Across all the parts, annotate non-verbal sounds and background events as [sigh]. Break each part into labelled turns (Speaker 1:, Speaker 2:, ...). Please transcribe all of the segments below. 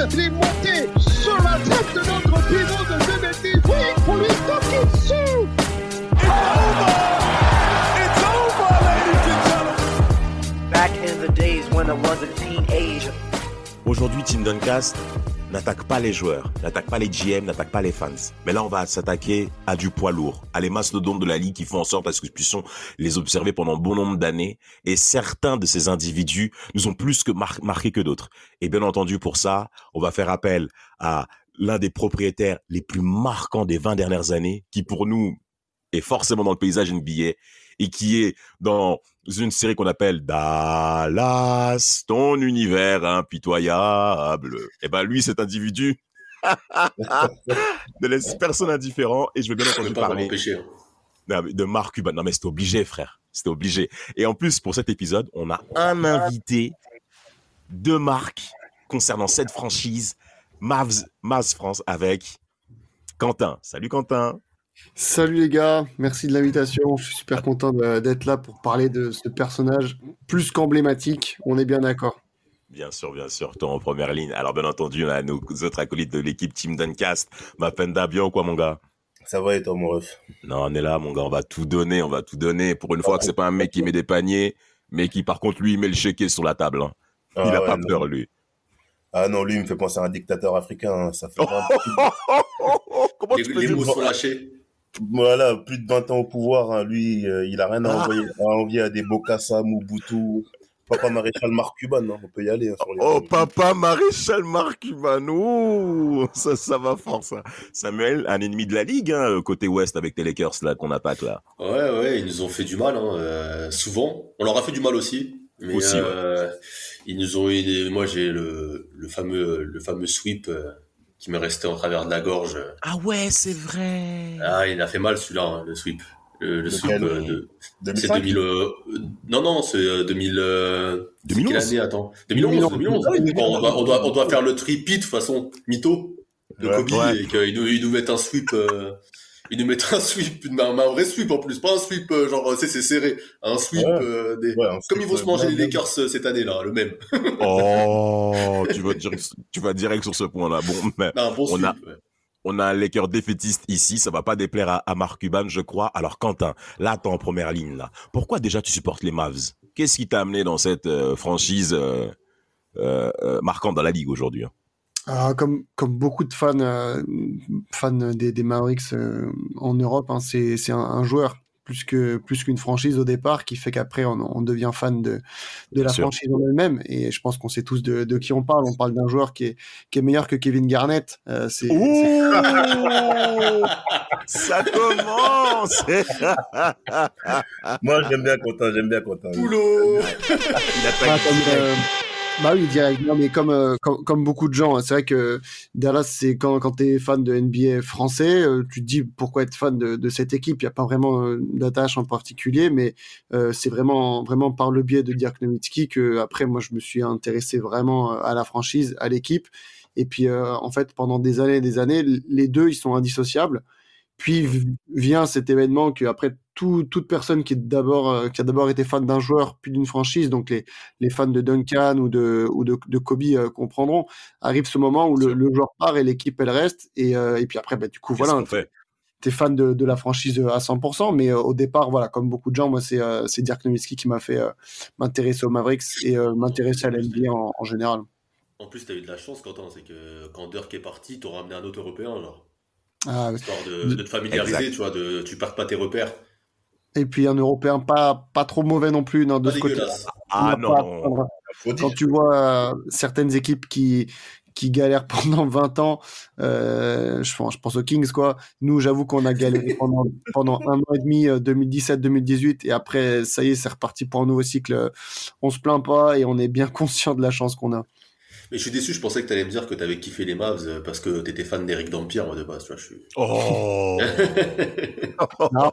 Speaker 1: Sur la tête de notre pivot de 2 mètres. Oui, pour lui toquer dessus.
Speaker 2: It's over! It's over, ladies and gentlemen!
Speaker 3: Back in the days when I was a teenager.
Speaker 4: Aujourd'hui, Team Duncast n'attaque pas les joueurs, n'attaque pas les GM, n'attaque pas les fans. Mais là, on va s'attaquer à du poids lourd, à les mastodontes de la ligue qui font en sorte à ce que nous puissions les observer pendant bon nombre d'années. Et certains de ces individus nous ont plus que mar- marqué que d'autres. Et bien entendu, pour ça, on va faire appel à l'un des propriétaires les plus marquants des 20 dernières années, qui pour nous est forcément dans le paysage NBA et qui est dans une série qu'on appelle Dallas, ton univers impitoyable. Et ben lui, cet individu [laughs] ne laisse personne indifférent et je vais bien entendu parler
Speaker 5: hein.
Speaker 4: de Marc Cuban. Non mais c'était obligé, frère. C'était obligé. Et en plus, pour cet épisode, on a un invité de marque concernant cette franchise, Mavs, Mavs France, avec Quentin. Salut Quentin.
Speaker 6: Salut les gars, merci de l'invitation. Je suis super content d'être là pour parler de ce personnage plus qu'emblématique. On est bien d'accord.
Speaker 4: Bien sûr, bien sûr, toi en première ligne. Alors bien entendu, on a nos autres acolytes de l'équipe Team Duncast. Mapenda, bien ou quoi mon gars?
Speaker 7: Ça va et toi, mon ref?
Speaker 4: Non, on est là, mon gars, on va tout donner, on va tout donner. Pour une fois que c'est pas un mec qui met des paniers, mais qui par contre lui il met le chéquier sur la table. hein.
Speaker 7: Ah
Speaker 4: il a
Speaker 7: ouais,
Speaker 4: pas
Speaker 7: non.
Speaker 4: peur lui.
Speaker 7: Ah non, lui, il me fait penser à un dictateur africain. hein. Ça fait [laughs] vraiment
Speaker 4: Comment
Speaker 5: Les,
Speaker 4: tu peux
Speaker 5: les
Speaker 4: dire
Speaker 5: mots sont lâchés.
Speaker 7: Voilà, plus de 20 ans au pouvoir. hein. Lui, euh, il a rien à
Speaker 4: Ah.
Speaker 7: envoyer, à envier à des Bokassa, Mobutu, Papa Maréchal Marc Cuban. hein. On peut y aller. hein, sur les
Speaker 4: Oh, papa maréchal Marc Cuban, ça, ça va fort, ça. Samuel, un ennemi de la ligue, hein, côté ouest avec tes Lakers, là, qu'on attaque, là.
Speaker 5: Ouais, ouais, ils nous ont fait du mal, hein, euh, souvent. On leur a fait du mal aussi. Mais
Speaker 4: Aussi, ouais.
Speaker 5: euh, ils nous ont. Moi, j'ai le, le fameux, le fameux sweep euh, qui m'est resté en travers de la gorge.
Speaker 4: Ah ouais, c'est vrai.
Speaker 5: Ah, il a fait mal celui-là, hein, le sweep. Le, le sweep euh, de. C'est
Speaker 7: 2005
Speaker 5: 2000. euh, euh, non, non, c'est euh, 2000. euh, c'est
Speaker 4: 2011.
Speaker 5: Quelle année, attends 2011, 2011.
Speaker 6: Ah
Speaker 5: Bon, on, doit, on, doit, on doit faire le tripit de toute façon, mytho, de
Speaker 7: Ouais.
Speaker 5: Kobe,
Speaker 4: Ouais.
Speaker 5: et qu'ils nous, ils nous mettent un sweep. Euh, ils nous mettent un sweep, un, un vrai sweep en plus, pas un sweep euh, genre, c'est serré, un sweep
Speaker 7: Ouais.
Speaker 5: euh, des.
Speaker 7: Ouais,
Speaker 5: Comme ils vont
Speaker 7: fait
Speaker 5: se manger les. Lakers euh, cette année-là, le même. [laughs]
Speaker 4: Oh, tu vas direct, tu vas direct sur ce point-là. Bon, mais
Speaker 5: Non, un bon
Speaker 4: On
Speaker 5: sweep.
Speaker 4: a-
Speaker 5: ouais.
Speaker 4: on a un Laker défaitiste ici, ça va pas déplaire à, à Marc Cuban, je crois. Alors, Quentin, là, t'es en première ligne, là. Pourquoi déjà tu supportes les Mavs? Qu'est-ce qui t'a amené dans cette euh, franchise, euh, euh, euh, marquante dans la ligue aujourd'hui? hein?
Speaker 6: Ah, comme, comme beaucoup de fans, euh, fans des, des Mavericks euh, en Europe, hein, c'est c'est un, un joueur plus que plus qu'une franchise au départ qui fait qu'après on, on devient fan de, de la franchise en elle-même. Et je pense qu'on sait tous de, de qui on parle. On parle d'un joueur qui est, qui est meilleur que Kevin Garnett. Euh, c'est c'est-
Speaker 4: Ça commence
Speaker 7: Moi, j'aime bien Quentin, j'aime bien Quentin.
Speaker 5: Poulot
Speaker 4: Il
Speaker 6: Ah, comme,
Speaker 4: direct.
Speaker 6: euh, bah oui, direct. Non, mais comme, euh, comme, beaucoup de gens, hein, c'est vrai que Dallas, c'est quand, quand tu es fan de NBA français, euh, tu te dis pourquoi être fan de, de cette équipe. Il n'y a pas vraiment euh, d'attache en particulier, mais euh, c'est vraiment, vraiment par le biais de Dirk Nowitzki que, après, moi, je me suis intéressé vraiment euh, à la franchise, à l'équipe. Et puis, euh, en fait, pendant des années et des années, les deux, ils sont indissociables. Puis vient cet événement que après tout, toute personne qui est d'abord euh, qui a d'abord été fan d'un joueur puis d'une franchise, donc les, les fans de Duncan ou de ou de, de Kobe euh, comprendront, arrive ce moment où le, joueur part et l'équipe elle reste et, euh, et puis après bah, du coup
Speaker 4: Qu'est-ce
Speaker 6: voilà
Speaker 4: fait?
Speaker 6: t'es fan de, de la franchise à 100%, mais euh, au départ voilà comme beaucoup de gens moi c'est euh, c'est Dirk Nowitzki qui m'a fait euh, m'intéresser aux Mavericks et m'intéresser à l'NBA en, en général.
Speaker 5: En plus, t'as eu de la chance, Quentin, c'est que quand Dirk est parti, t'auras ramené un autre Européen, genre.
Speaker 6: Ah,
Speaker 5: Histoire de, de te familiariser,
Speaker 4: Exact.
Speaker 5: tu vois, de, tu perds pas tes repères.
Speaker 6: Et puis un Européen pas pas trop mauvais non plus non, de
Speaker 5: Pas
Speaker 6: ce côté.
Speaker 4: Ah non
Speaker 7: dire.
Speaker 6: quand tu vois euh, certaines équipes qui, qui galèrent pendant [laughs] 20 ans. Euh, je, pense, je pense aux Kings, quoi. Nous, j'avoue qu'on a galéré pendant, [laughs] pendant un an et demi, 2017-2018, et après, ça y est, c'est reparti pour un nouveau cycle. On se plaint pas et on est bien [laughs] conscient de la chance qu'on a.
Speaker 5: Mais je suis déçu, je pensais que tu allais me dire que tu avais kiffé les Mavs euh, parce que tu étais fan d'Eric Dampierre, moi, de base. Tu vois, je suis...
Speaker 4: Oh [laughs]
Speaker 6: Non,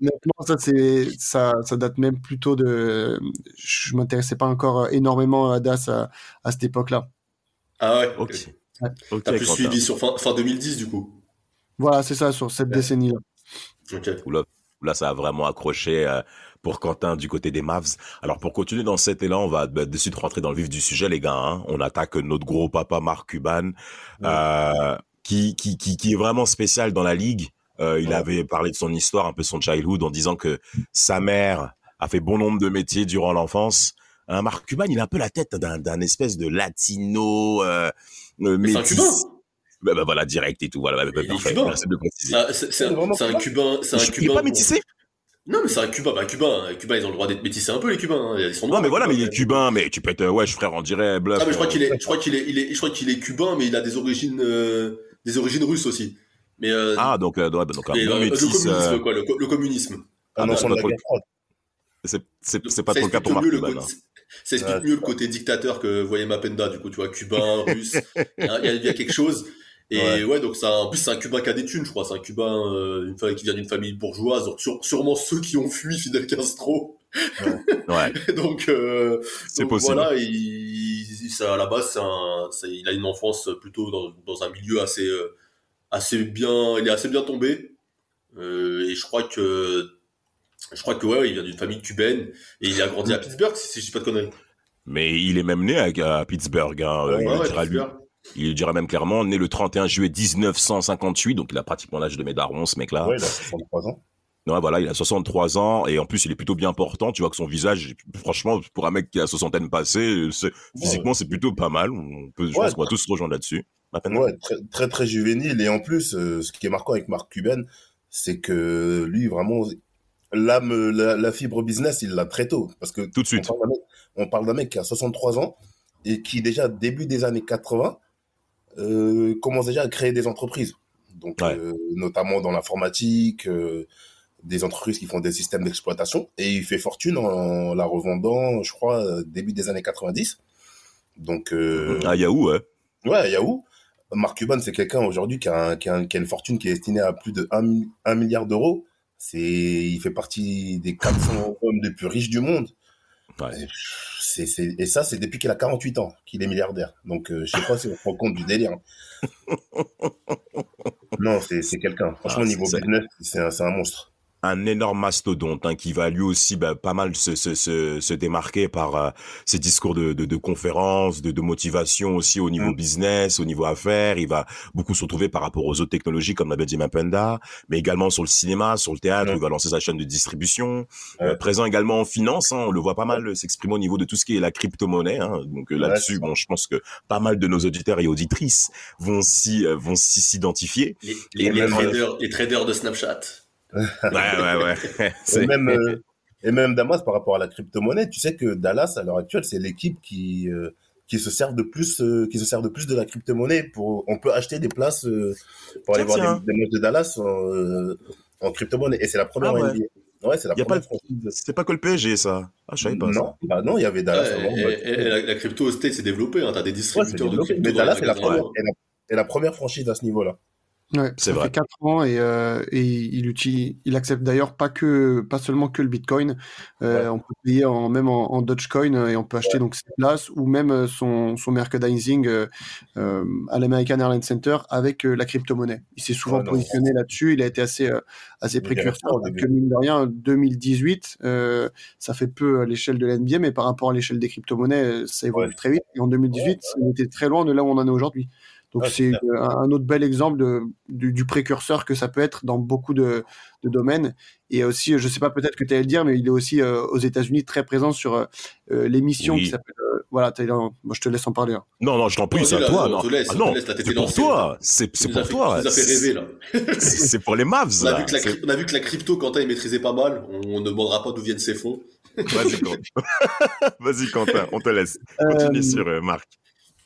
Speaker 6: honnêtement, ça, c'est, ça, ça date même plutôt de. Je m'intéressais pas encore énormément à Das à, à cette époque-là.
Speaker 5: Ah ouais,
Speaker 4: Ok.
Speaker 5: ok.
Speaker 6: Ouais.
Speaker 4: Ok,
Speaker 5: T'as plus suivi sur fin, fin 2010, du coup.
Speaker 6: Voilà, c'est ça, sur cette
Speaker 5: Ouais.
Speaker 6: décennie-là.
Speaker 5: Ok.
Speaker 4: Là, ça a vraiment accroché euh, pour Quentin du côté des Mavs. Alors, pour continuer dans cet élan, on va bah, de suite rentrer dans le vif du sujet, les gars. hein. On attaque notre gros papa Marc Cuban, euh, qui, qui, qui, qui est vraiment spécial dans la ligue. Euh, il
Speaker 7: Ouais.
Speaker 4: avait parlé de son histoire, un peu son childhood, en disant que sa mère a fait bon nombre de métiers durant l'enfance. Un Marc Cuban, il a un peu la tête d'un espèce de latino euh, euh,
Speaker 5: un
Speaker 4: métis.
Speaker 5: Cubain.
Speaker 4: Bah, voilà, direct et tout. Voilà,
Speaker 5: Il est
Speaker 4: parfait.
Speaker 5: cubain. Ah, c'est c'est
Speaker 7: C'est vraiment
Speaker 5: un, c'est un
Speaker 7: cubain
Speaker 5: cubain. C'est un
Speaker 4: Je- il est
Speaker 5: cubain.
Speaker 4: pas métissé
Speaker 5: Non, mais c'est un cubain. Bah, un cubain. Cubain, ils ont le droit d'être métissés un peu, les cubains. hein. Ils sont
Speaker 4: Non, mais voilà, mais il est cubain, mais tu peux être, ouais, je frère, on dirait bluff.
Speaker 5: Ah, mais je crois
Speaker 4: euh,
Speaker 5: qu'il est, je crois qu'il est, il est, je crois qu'il est cubain, mais il a des origines, euh, des origines russes aussi. Mais, euh,
Speaker 4: Ah, donc, euh, ouais, donc un
Speaker 5: mais,
Speaker 4: bon
Speaker 5: le communisme,
Speaker 4: euh,
Speaker 5: quoi, le, co- le communisme.
Speaker 4: Ah, bah, c'est pas trop le-
Speaker 7: guerre froide.
Speaker 4: c'est c'est- pas trop le cas pour Marc
Speaker 5: mieux le
Speaker 4: Cuban.
Speaker 5: côté-
Speaker 4: hein.
Speaker 5: Ça explique
Speaker 7: Ouais.
Speaker 5: mieux le côté dictateur que voyait Mapenda, du coup, tu vois, cubain, [laughs] russe. Il y, a- il y a quelque chose. Et ouais,
Speaker 7: Ouais.
Speaker 5: donc ça, en plus, c'est un cubain qui a des thunes, je crois. C'est un cubain euh, une famille qui vient d'une famille bourgeoise. Donc, sûre- sûrement ceux qui ont fui Fidel Castro.
Speaker 4: Ouais, [laughs]
Speaker 5: donc, euh, donc
Speaker 4: possible.
Speaker 5: Voilà, il, il- ça, à la base, un, il a une enfance plutôt dans, dans un milieu assez, euh, assez bien. Il est assez bien tombé. Euh, et je crois que, je crois que ouais, il vient d'une famille cubaine et il a grandi à Pittsburgh, si, je dis pas de conneries.
Speaker 4: Mais il est même né à, à Pittsburgh. Hein.
Speaker 5: Ouais,
Speaker 4: il,
Speaker 5: ouais,
Speaker 4: lui-
Speaker 5: Pittsburgh.
Speaker 4: Il dira même clairement, né le 31 juillet 1958, donc il a pratiquement l'âge de mes darons, ce mec-là.
Speaker 7: Ouais, il a 63 ans.
Speaker 4: Ouais, voilà, il a 63 ans et en plus il est plutôt bien portant. Tu vois que son visage, franchement, pour un mec qui a soixantaine passée, physiquement c'est plutôt pas mal. On peut, je
Speaker 7: Ouais.
Speaker 4: pense qu'on va tous se rejoindre là-dessus.
Speaker 7: Ouais, très, très, très juvénile. Et en plus, euh, ce qui est marquant avec Marc Cuban, c'est que lui, vraiment, l'âme, la, la fibre business, il l'a très tôt. Parce que
Speaker 4: Tout de suite.
Speaker 7: On parle d'un mec, on parle d'un mec qui a 63 ans et qui, déjà, début des années 80, euh, commence déjà à créer des entreprises. Donc,
Speaker 4: Ouais.
Speaker 7: euh, notamment dans l'informatique, euh, des entreprises qui font des systèmes d'exploitation. Et il fait fortune en la revendant, je crois, euh, début des années 90. Donc,
Speaker 4: À Yahoo, ouais.
Speaker 7: Ouais, Yahoo. Mark Cuban, c'est quelqu'un aujourd'hui qui a, un- qui, a un- qui a une fortune qui est estimée à plus de 1, milliard d'euros. C'est, il fait partie des 400 hommes les plus riches du monde.
Speaker 4: Ouais.
Speaker 7: Et, et ça, c'est depuis qu'il a 48 ans qu'il est milliardaire. Donc, euh, je sais pas si on se rend compte du délire. [laughs] non, c'est, c'est quelqu'un. Franchement,
Speaker 4: Ah,
Speaker 7: niveau business, c'est un, c'est un monstre.
Speaker 4: Un énorme mastodonte hein, qui va lui aussi bah, pas mal se, se, se, se démarquer par euh, ses discours de, de, de conférences, de, de motivation aussi au niveau
Speaker 7: Mm.
Speaker 4: business, au niveau affaires. Il va beaucoup se retrouver par rapport aux autres technologies comme l'avait dit Mapenda, mais également sur le cinéma, sur le théâtre.
Speaker 7: Mm.
Speaker 4: Il va lancer sa chaîne de distribution.
Speaker 7: Ouais.
Speaker 4: Euh, présent également en finance, hein, on le voit pas mal s'exprimer au niveau de tout ce qui est la crypto-monnaie. Hein, donc euh, là-dessus, bon, je pense que pas mal de nos auditeurs et auditrices vont s'y euh, vont s'y s'identifier.
Speaker 5: Les, les,
Speaker 7: Et
Speaker 5: les traders, les traders de Snapchat. [laughs]
Speaker 4: Ouais, ouais, ouais. [laughs]
Speaker 7: Et même, euh, et même Damas, par rapport à la crypto-monnaie, tu sais que Dallas, à l'heure actuelle, c'est l'équipe qui, euh, qui se sert de plus, euh, qui se sert de plus de la crypto-monnaie pour, on peut acheter des places, euh, pour aller voir des, des matchs de Dallas en, euh, en crypto-monnaie. Et c'est la première
Speaker 4: Ah ouais.
Speaker 7: NBA. Ouais, c'est la
Speaker 4: Y a
Speaker 7: première
Speaker 4: pas
Speaker 7: franchise.
Speaker 4: C'est pas que le PSG, ça. Ah, je savais pas.
Speaker 7: Non, bah non, il y avait Dallas
Speaker 5: Ouais,
Speaker 7: avant.
Speaker 5: et,
Speaker 7: bah,
Speaker 5: et- et la, la crypto au States s'est développée. Hein. T'as des
Speaker 7: ouais, c'est
Speaker 5: distributeurs de
Speaker 7: développé.
Speaker 5: crypto.
Speaker 7: Mais Dallas est la,
Speaker 5: magasins.
Speaker 7: première, est, la, est la première franchise à ce niveau-là.
Speaker 6: Ouais,
Speaker 4: C'est vrai.
Speaker 6: fait 4 ans et, euh, et il utilise, il accepte d'ailleurs pas que, pas seulement que le Bitcoin. Euh,
Speaker 7: Ouais.
Speaker 6: On peut payer en, même en, en Dogecoin euh, et on peut acheter donc ses places ou même son, son merchandising euh, à l'American Airlines Center avec la crypto-monnaie. Il s'est souvent
Speaker 7: Ouais,
Speaker 6: positionné là-dessus. Il a été assez, assez précurseur. que mine de rien, 2018, euh, ça fait peu à l'échelle de l'NBA, mais par rapport à l'échelle des crypto-monnaies, ça évolue
Speaker 7: Ouais.
Speaker 6: très vite. Et en 2018, on était très loin de là où on en est aujourd'hui. Donc
Speaker 7: Ouais,
Speaker 6: c'est un autre bel exemple de, du, du précurseur que ça peut être dans beaucoup de, de domaines. Et aussi, je sais pas peut-être que tu allais le dire, mais il est aussi euh, aux États-Unis très présent sur euh, euh, l'émission
Speaker 4: Oui.
Speaker 6: qui s'appelle. euh, voilà, moi je te laisse en parler. hein.
Speaker 4: Non, non, je t'en prie, c'est à toi. Non,
Speaker 5: laisse,
Speaker 4: Ah
Speaker 5: on
Speaker 4: non, c'est pour toi. C'est pour toi. [laughs] C'est pour les Mavs.
Speaker 5: On a,
Speaker 4: là.
Speaker 5: vu que la,
Speaker 4: C'est-
Speaker 5: cryp- on a vu que la crypto, Quentin, il maîtrisait pas mal. On ne demandera pas d'où viennent ses fonds.
Speaker 4: Vas-y, Quentin. [laughs] [laughs] Vas-y, Quentin, on te laisse. Continue
Speaker 6: Euh,
Speaker 4: sur euh, Marc.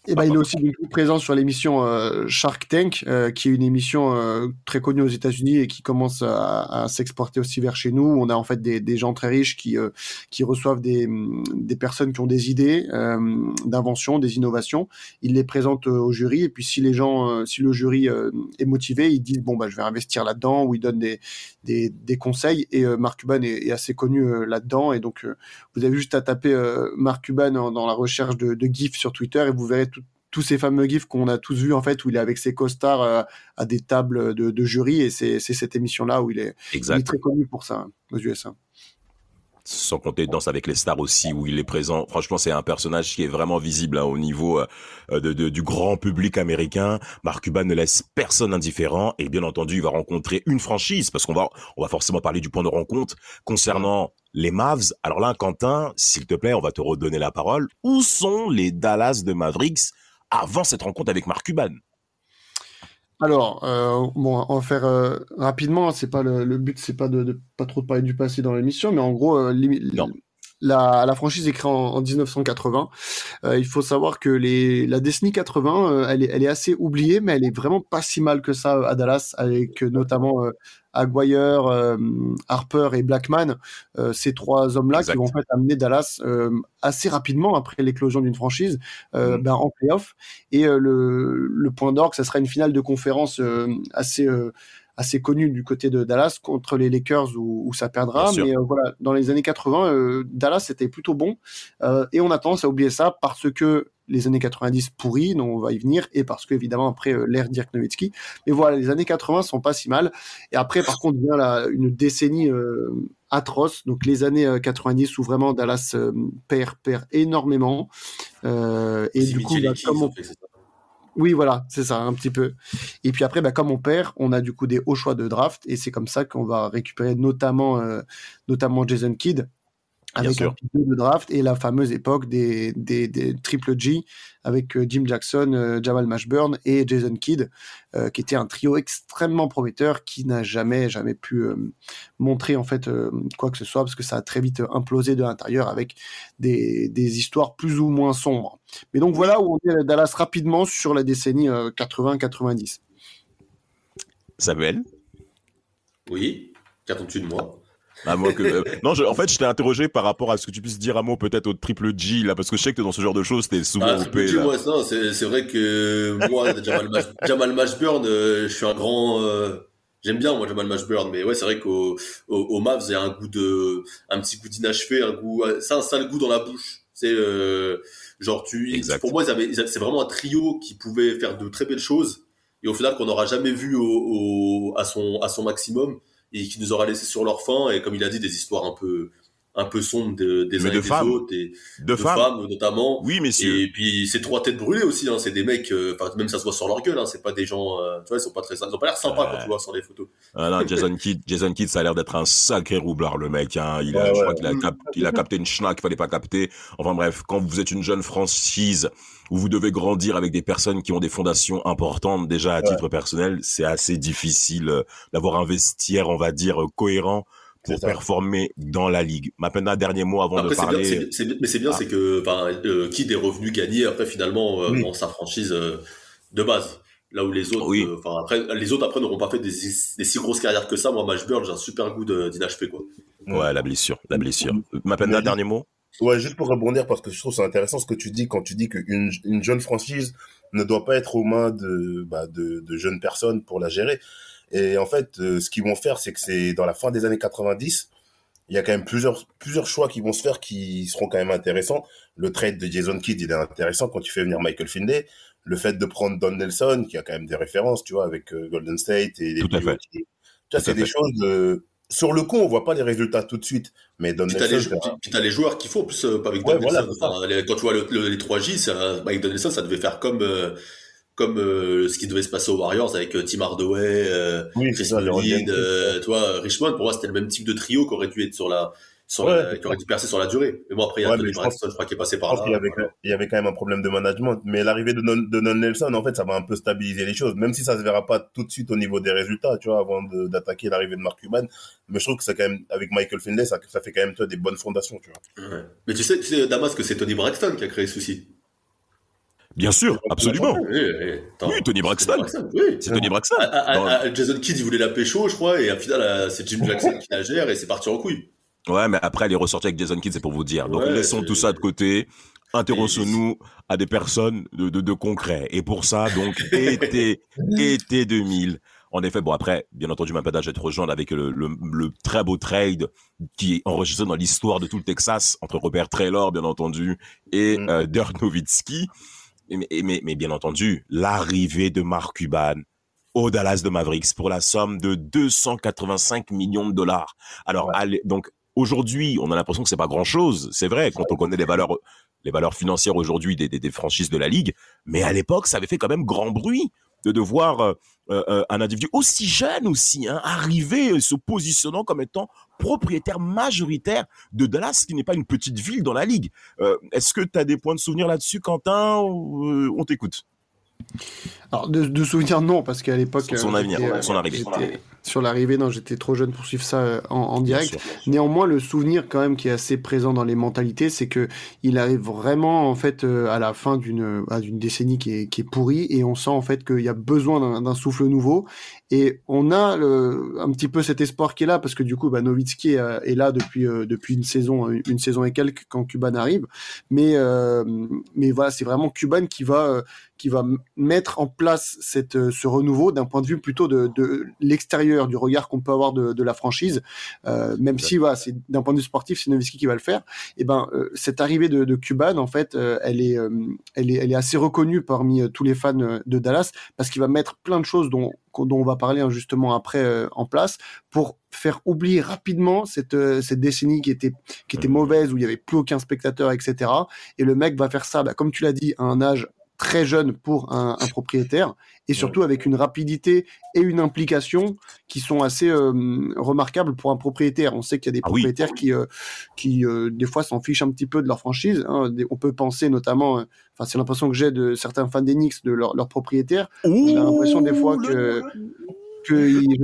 Speaker 6: Et ben, il est aussi présent sur l'émission euh, Shark Tank, euh, qui est une émission euh, très connue aux États-Unis et qui commence à, à s'exporter aussi vers chez nous. On a en fait des, des gens très riches qui euh, qui reçoivent des des personnes qui ont des idées euh, d'invention, des innovations. Il les présente euh, au jury et puis si les gens, si le jury est motivé, ils disent bon bah je vais investir là-dedans ou ils donnent des des, des conseils. Et Mark Cuban est, est assez connu là-dedans et donc vous avez juste à taper Mark Cuban dans, la recherche de, de GIF sur Twitter et vous verrez tous ces fameux gifs qu'on a tous vus en fait où il est avec ses costards euh, à des tables de, de jury et c'est cette émission là où il est, il est
Speaker 4: Exact.
Speaker 6: très connu pour ça hein, aux USA.
Speaker 4: Sans compter Danse avec les stars aussi, où il est présent. Franchement, c'est un personnage qui est vraiment visible hein, au niveau euh, de, de- du grand public américain. Mark Cuban ne laisse personne indifférent. Et bien entendu, il va rencontrer une franchise, parce qu'on va, on va forcément parler du point de rencontre concernant les Mavs. Alors là, Quentin, s'il te plaît, on va te redonner la parole. Où sont les Dallas de Mavericks avant cette rencontre avec Mark Cuban
Speaker 6: Alors, euh, bon, on va faire euh, rapidement. C'est pas le, le but, c'est pas de, de pas trop de parler du passé dans l'émission, mais en gros, euh. La, la franchise est créée en, en 1980. Euh, il faut savoir que les, la décennie 80, euh, elle, est, elle est assez oubliée, mais elle est vraiment pas si mal que ça à Dallas, avec euh, notamment euh, Aguirre, euh, Harper et Blackman, euh, ces trois hommes-là qui vont en fait amener Dallas euh, assez rapidement après l'éclosion d'une franchise euh,
Speaker 4: Mhm.
Speaker 6: ben, en playoff. Et euh, le, le point d'orgue, ça sera une finale de conférence euh, assez euh, assez connue du côté de Dallas contre les Lakers où, où ça perdra.
Speaker 4: Bien.
Speaker 6: Mais euh, voilà, dans les années 80, euh, Dallas était plutôt bon. Euh, et on a tendance à oublier ça parce que les années 90 pourris, dont on va y venir, et parce que évidemment après euh, l'ère Dirk Nowitzki. Mais voilà, les années 80 sont pas si mal. Et après, par contre, vient la, une décennie euh, atroce. Donc les années euh, 90 où vraiment Dallas perd, perd énormément. Et du coup,
Speaker 5: Mitchell
Speaker 6: bah, comme on-
Speaker 5: ont fait, c'est ça.
Speaker 6: Oui, voilà, c'est ça, un petit peu. Et puis après, bah, comme on perd, on a du coup des hauts choix de draft, et c'est comme ça qu'on va récupérer notamment, euh, notamment Jason Kidd, avec un de draft et la fameuse époque des, des, des triple G avec euh, Jim Jackson, euh, Jamal Mashburn et Jason Kidd, euh, qui était un trio extrêmement prometteur qui n'a jamais jamais pu euh, montrer en fait euh, quoi que ce soit parce que ça a très vite implosé de l'intérieur avec des, des histoires plus ou moins sombres. Mais donc voilà où on est à Dallas rapidement sur la décennie euh, 80-90.
Speaker 4: Samuel?
Speaker 5: Oui, qu'attends-tu de moi
Speaker 4: Ah, moi que, euh, non, je- en fait, je t'ai interrogé par rapport à ce que tu puisses dire un mot peut-être au triple G, là, parce que je sais que dans ce genre de choses, t'es souvent
Speaker 5: Ah,
Speaker 4: OP,
Speaker 5: non, c'est c'est vrai que moi, [laughs] Jamal, Mash, Jamal Mashburn, euh, je suis un grand. euh, J'aime bien moi Jamal Mashburn, mais ouais, c'est vrai qu'au au, au Mavs, il y a un goût de, un petit goût d'inachevé, un goût, c'est un sale goût dans la bouche. C'est euh, genre tu,
Speaker 4: Exact.
Speaker 5: pour moi, ils avaient, ils avaient- c'est vraiment un trio qui pouvait faire de très belles choses, et au final qu'on n'aura jamais vu au, au- à son, à son maximum, et qui nous aura laissé sur leur fin, et comme il a dit, des histoires un peu, un peu sombres de- des
Speaker 4: Mais
Speaker 5: uns
Speaker 4: de
Speaker 5: et des
Speaker 4: femmes.
Speaker 5: autres, et
Speaker 4: De
Speaker 5: de
Speaker 4: femmes.
Speaker 5: femmes notamment.
Speaker 4: Oui, messieurs.
Speaker 5: Et puis c'est trois têtes brûlées aussi, hein. c'est des mecs, euh, enfin même ça se voit sur leur gueule, hein. c'est pas des gens, euh, tu vois, ils sont pas très, ils ont pas l'air sympas quand tu vois sur les photos.
Speaker 4: Ah non, Jason Kidd, Jason Kidd, ça a l'air d'être un sacré roublard, le mec. Hein. Il a,
Speaker 7: Ouais,
Speaker 4: je
Speaker 7: ouais.
Speaker 4: crois qu'il a, cap- il a capté une schnack qu'il fallait pas capter. Enfin bref, quand vous êtes une jeune franchise où vous devez grandir avec des personnes qui ont des fondations importantes déjà à titre personnel, c'est assez difficile euh, d'avoir un vestiaire, on va dire, euh, cohérent pour performer dans la ligue. Maintenant, dernier mot avant
Speaker 5: Après
Speaker 4: de
Speaker 5: bien,
Speaker 4: parler.
Speaker 5: mais c'est bien,
Speaker 4: Ah.
Speaker 5: c'est que, enfin, euh, Kid est revenu gagner après finalement euh,
Speaker 7: Oui.
Speaker 5: dans sa franchise euh, de base. Là où les autres,
Speaker 4: Oui.
Speaker 5: euh, enfin après, les autres après n'auront pas fait des, des si grosses carrières que ça. Moi, Mashburn, j'ai un super goût de- d'inachevé quoi.
Speaker 4: Ouais, la blessure, la blessure. Mapenda,
Speaker 7: Mais-
Speaker 4: dernier mot
Speaker 7: Ouais, juste pour rebondir, parce que je trouve c'est intéressant ce que tu dis quand tu dis qu'une une jeune franchise ne doit pas être aux mains de, bah, de, de jeunes personnes pour la gérer. Et en fait, euh, ce qu'ils vont faire, c'est que c'est dans la fin des années 90, il y a quand même plusieurs, plusieurs choix qui vont se faire qui seront quand même intéressants. Le trade de Jason Kidd, il est intéressant quand tu fais venir Michael Finley. Le fait de prendre Don Nelson, qui a quand même des références, tu vois, avec euh, Golden State et les
Speaker 4: Tout à fait.
Speaker 7: Milwaukee. Tu vois, c'est des choses, euh, sur le coup, on voit pas les résultats tout de suite. Mais Don
Speaker 5: Puis les,
Speaker 7: Nelson, un-
Speaker 5: puis- puis t'as les joueurs qu'il faut, en plus, euh, avec Don Nelson. Enfin, les- quand tu vois le- le- les 3J, ça, Mike Donaldson, ça devait faire comme, euh, comme euh, ce qui devait se passer aux Warriors avec euh, Tim Hardaway, euh,
Speaker 7: Oui,
Speaker 5: Chris
Speaker 7: ça, Rodgers.
Speaker 5: euh, tu vois, Richmond, pour moi, c'était le même type de trio qui aurait dû être sur la, sur
Speaker 7: Ouais,
Speaker 5: la- qui aurait dû percer sur la durée. Mais bon, après, il y a
Speaker 7: Ouais, pense-
Speaker 5: Braxton, je crois, qui est passé par là.
Speaker 7: qu'il y avait, il y avait quand même un problème de management. Mais l'arrivée de, Non- de Nelson, en fait, ça va un peu stabiliser les choses. Même si ça se verra pas tout de suite au niveau des résultats, tu vois, avant d'attaquer l'arrivée de Mark Cuban. Mais je trouve que c'est quand même, avec Michael Finlay, ça, ça fait quand même, tu vois, des bonnes fondations, tu vois.
Speaker 5: Ouais. Mais tu sais, tu sais, Damas, que c'est Tony Braxton qui a créé ce souci.
Speaker 4: Bien sûr, absolument.
Speaker 5: Oui,
Speaker 4: Tony Braxton.
Speaker 5: oui.
Speaker 4: C'est Tony Braxton.
Speaker 5: Ah, ah, ah, Jason Kidd, il voulait la pécho, je crois, et au final, euh, c'est Jim [laughs] Jackson qui la gère et c'est parti en couille.
Speaker 4: Ouais, mais après, elle est ressortie avec Jason Kidd, c'est pour vous dire. Donc,
Speaker 5: Ouais,
Speaker 4: laissons tout ça de côté. Intéressons-nous à des personnes de, de, de concret. Et pour ça, donc, [laughs] été, été 2000. En effet, bon, après, bien entendu, ma pédage être rejoindre avec le, le, le très beau trade qui est enregistré dans l'histoire de tout le Texas entre Robert Traylor, bien entendu, et
Speaker 7: Mm.
Speaker 4: euh, Dirk Nowitzki. Mais, mais, mais bien entendu, l'arrivée de Mark Cuban au Dallas de Mavericks pour la somme de 285 millions de dollars. Alors,
Speaker 7: Ouais.
Speaker 4: allez, donc, aujourd'hui, on a l'impression que c'est pas grand chose. C'est vrai, quand on connaît les valeurs, les valeurs financières aujourd'hui des, des, des franchises de la ligue. Mais à l'époque, ça avait fait quand même grand bruit de voir euh, euh, un individu aussi jeune aussi, hein, arriver, euh, se positionnant comme étant propriétaire majoritaire de Dallas, qui n'est pas une petite ville dans la ligue. Euh, Est-ce que tu as des points de souvenir là-dessus, Quentin euh, On t'écoute?
Speaker 6: Alors, de, de souvenir, non, parce qu'à l'époque.
Speaker 4: Son- son
Speaker 6: euh,
Speaker 4: avenir, son arrivée.
Speaker 6: Sur l'arrivée, non, j'étais trop jeune pour suivre ça euh, en, en direct. Néanmoins, le souvenir quand même qui est assez présent dans les mentalités, c'est que il arrive vraiment en fait euh, à la fin d'une d'une décennie qui est, qui est pourrie et on sent en fait qu'il y a besoin d'un souffle nouveau et on a le, un petit peu cet espoir qui est là parce que du coup, bah, Nowitzki est, là depuis euh, depuis une saison une saison et quelques quand Cuban arrive, mais euh, mais voilà, c'est vraiment Cuban qui va euh, qui va mettre en place cette, euh, ce renouveau d'un point de vue plutôt de, de l'extérieur, du regard qu'on peut avoir de, de la franchise, euh, même si voilà, c'est d'un point de vue sportif, c'est Nowitzki qui va le faire. Et ben euh, cette arrivée de, de Cuban, en fait, euh, elle est, elle est, elle est assez reconnue parmi tous les fans de Dallas parce qu'il va mettre plein de choses dont dont on va parler hein, justement après euh, en place pour faire oublier rapidement cette euh, cette décennie qui était qui était mauvaise où il y avait plus aucun spectateur etc et le mec va faire ça bah, comme tu l'as dit à un âge très jeune pour un, un propriétaire et surtout avec une rapidité et une implication qui sont assez euh, remarquables pour un propriétaire. On sait qu'il y a des
Speaker 4: Ah oui.
Speaker 6: propriétaires qui, euh, qui euh, des fois s'en fichent un petit peu de leur franchise. hein. On peut penser notamment, enfin c'est l'impression que j'ai de certains fans des Knicks de leur, leur propriétaire. J'ai l'impression des fois que que ils-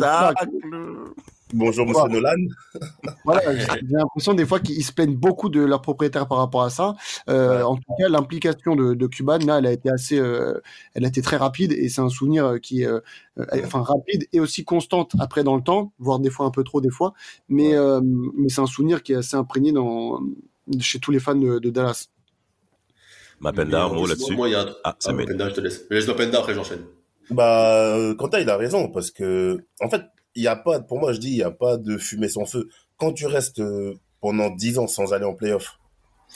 Speaker 7: Bonjour, monsieur. Nolan.
Speaker 6: voilà, j'ai l'impression des fois qu'ils se plaignent beaucoup de leur propriétaire par rapport à ça. Euh, En tout cas, l'implication de, de Cuban, là, elle a été assez, euh, elle a été très rapide et c'est un souvenir euh, qui est, euh, enfin, rapide et aussi constante après dans le temps, voire des fois un peu trop des fois. Mais, euh, mais c'est un souvenir qui est assez imprégné dans, chez tous les fans de, de Dallas.
Speaker 4: Mapenda, un mot là-dessus.
Speaker 5: Moi, il y a un...
Speaker 4: Ah,
Speaker 5: Ah. Mapenda, je te laisse. Mais laisse Mapenda, après j'enchaîne.
Speaker 7: Bah, Quentin, il a raison, parce que, en fait, il y a pas, pour moi, je dis, il n'y a pas de fumée sans feu. Quand tu restes euh, pendant 10 ans sans aller en playoff,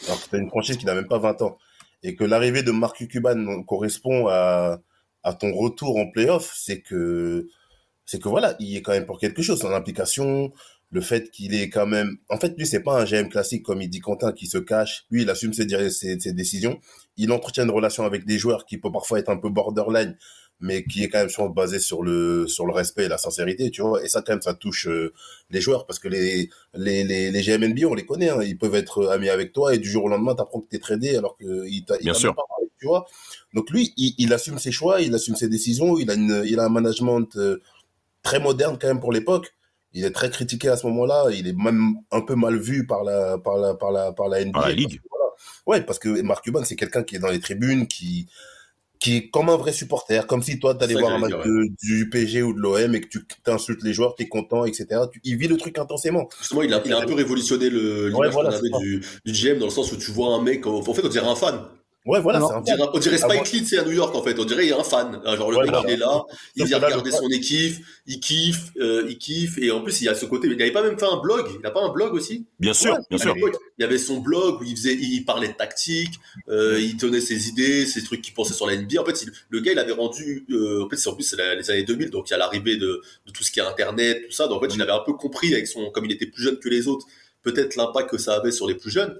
Speaker 7: alors que tu as une franchise qui n'a même pas 20 ans, et que l'arrivée de Marc Cuban correspond à, ton retour en playoff, c'est que, c'est que voilà, il est quand même pour quelque chose. Son implication, le fait qu'il est quand même, en fait, lui, c'est pas un GM classique, comme il dit Quentin, qui se cache. Lui, il assume ses décisions. Il entretient une relation avec des joueurs qui peut parfois être un peu borderline, mais qui est quand même souvent basé sur le sur le respect et la sincérité, tu vois. Et ça, quand même, ça touche euh, les joueurs parce que les les les, les GM NBA, on les connaît, hein, ils peuvent être amis avec toi et du jour au lendemain, t'apprends que t'es tradé alors que il t'a
Speaker 4: Bien sûr.
Speaker 7: pas parlé, tu vois. Donc lui, il, il assume ses choix, il assume ses décisions, il a une il a un management euh, très moderne quand même pour l'époque. Il est très critiqué à ce moment-là, il est même un peu mal vu par la par la par la par la NBA.
Speaker 4: Par la
Speaker 7: parce
Speaker 4: ligue.
Speaker 7: que, voilà. Ouais, parce que Mark Cuban, c'est quelqu'un qui est dans les tribunes, qui qui est comme un vrai supporter, comme si toi t'allais voir un match de- du PSG ou de l'OM et que tu t'insultes les joueurs, t'es content, etc. Tu- il vit le truc intensément.
Speaker 5: Justement, il a, il a un peu révolutionné le- l'image
Speaker 7: Ouais, voilà,
Speaker 5: qu'on avait du, du GM dans le sens où tu vois un mec, en fait, on dirait un fan.
Speaker 7: Ouais, voilà,
Speaker 6: Alors,
Speaker 7: c'est un
Speaker 5: On dirait, on dirait
Speaker 7: Ah, moi-
Speaker 5: Spike Lee, c'est à New York, en fait. On dirait il y a un fan. Genre, le
Speaker 7: Ouais,
Speaker 5: mec,
Speaker 7: voilà.
Speaker 5: il est là, il vient regarder son équipe, il kiffe, euh, il kiffe. Et en plus, il y a ce côté, il n'avait pas même fait un blog. Il n'a pas un blog aussi?
Speaker 4: Bien sûr,
Speaker 5: Ouais,
Speaker 4: bien sûr.
Speaker 5: Il y avait son blog où il faisait, il parlait de tactique, euh, il tenait ses idées, ses trucs qu'il pensait sur la NBA. En fait, il- le gars, il avait rendu, euh, en fait, c'est en plus, c'est la- les années 2000, donc il y a l'arrivée de, de tout ce qui est Internet, tout ça. Donc, en fait, il avait un peu compris avec son, comme il était plus jeune que les autres, peut-être l'impact que ça avait sur les plus jeunes.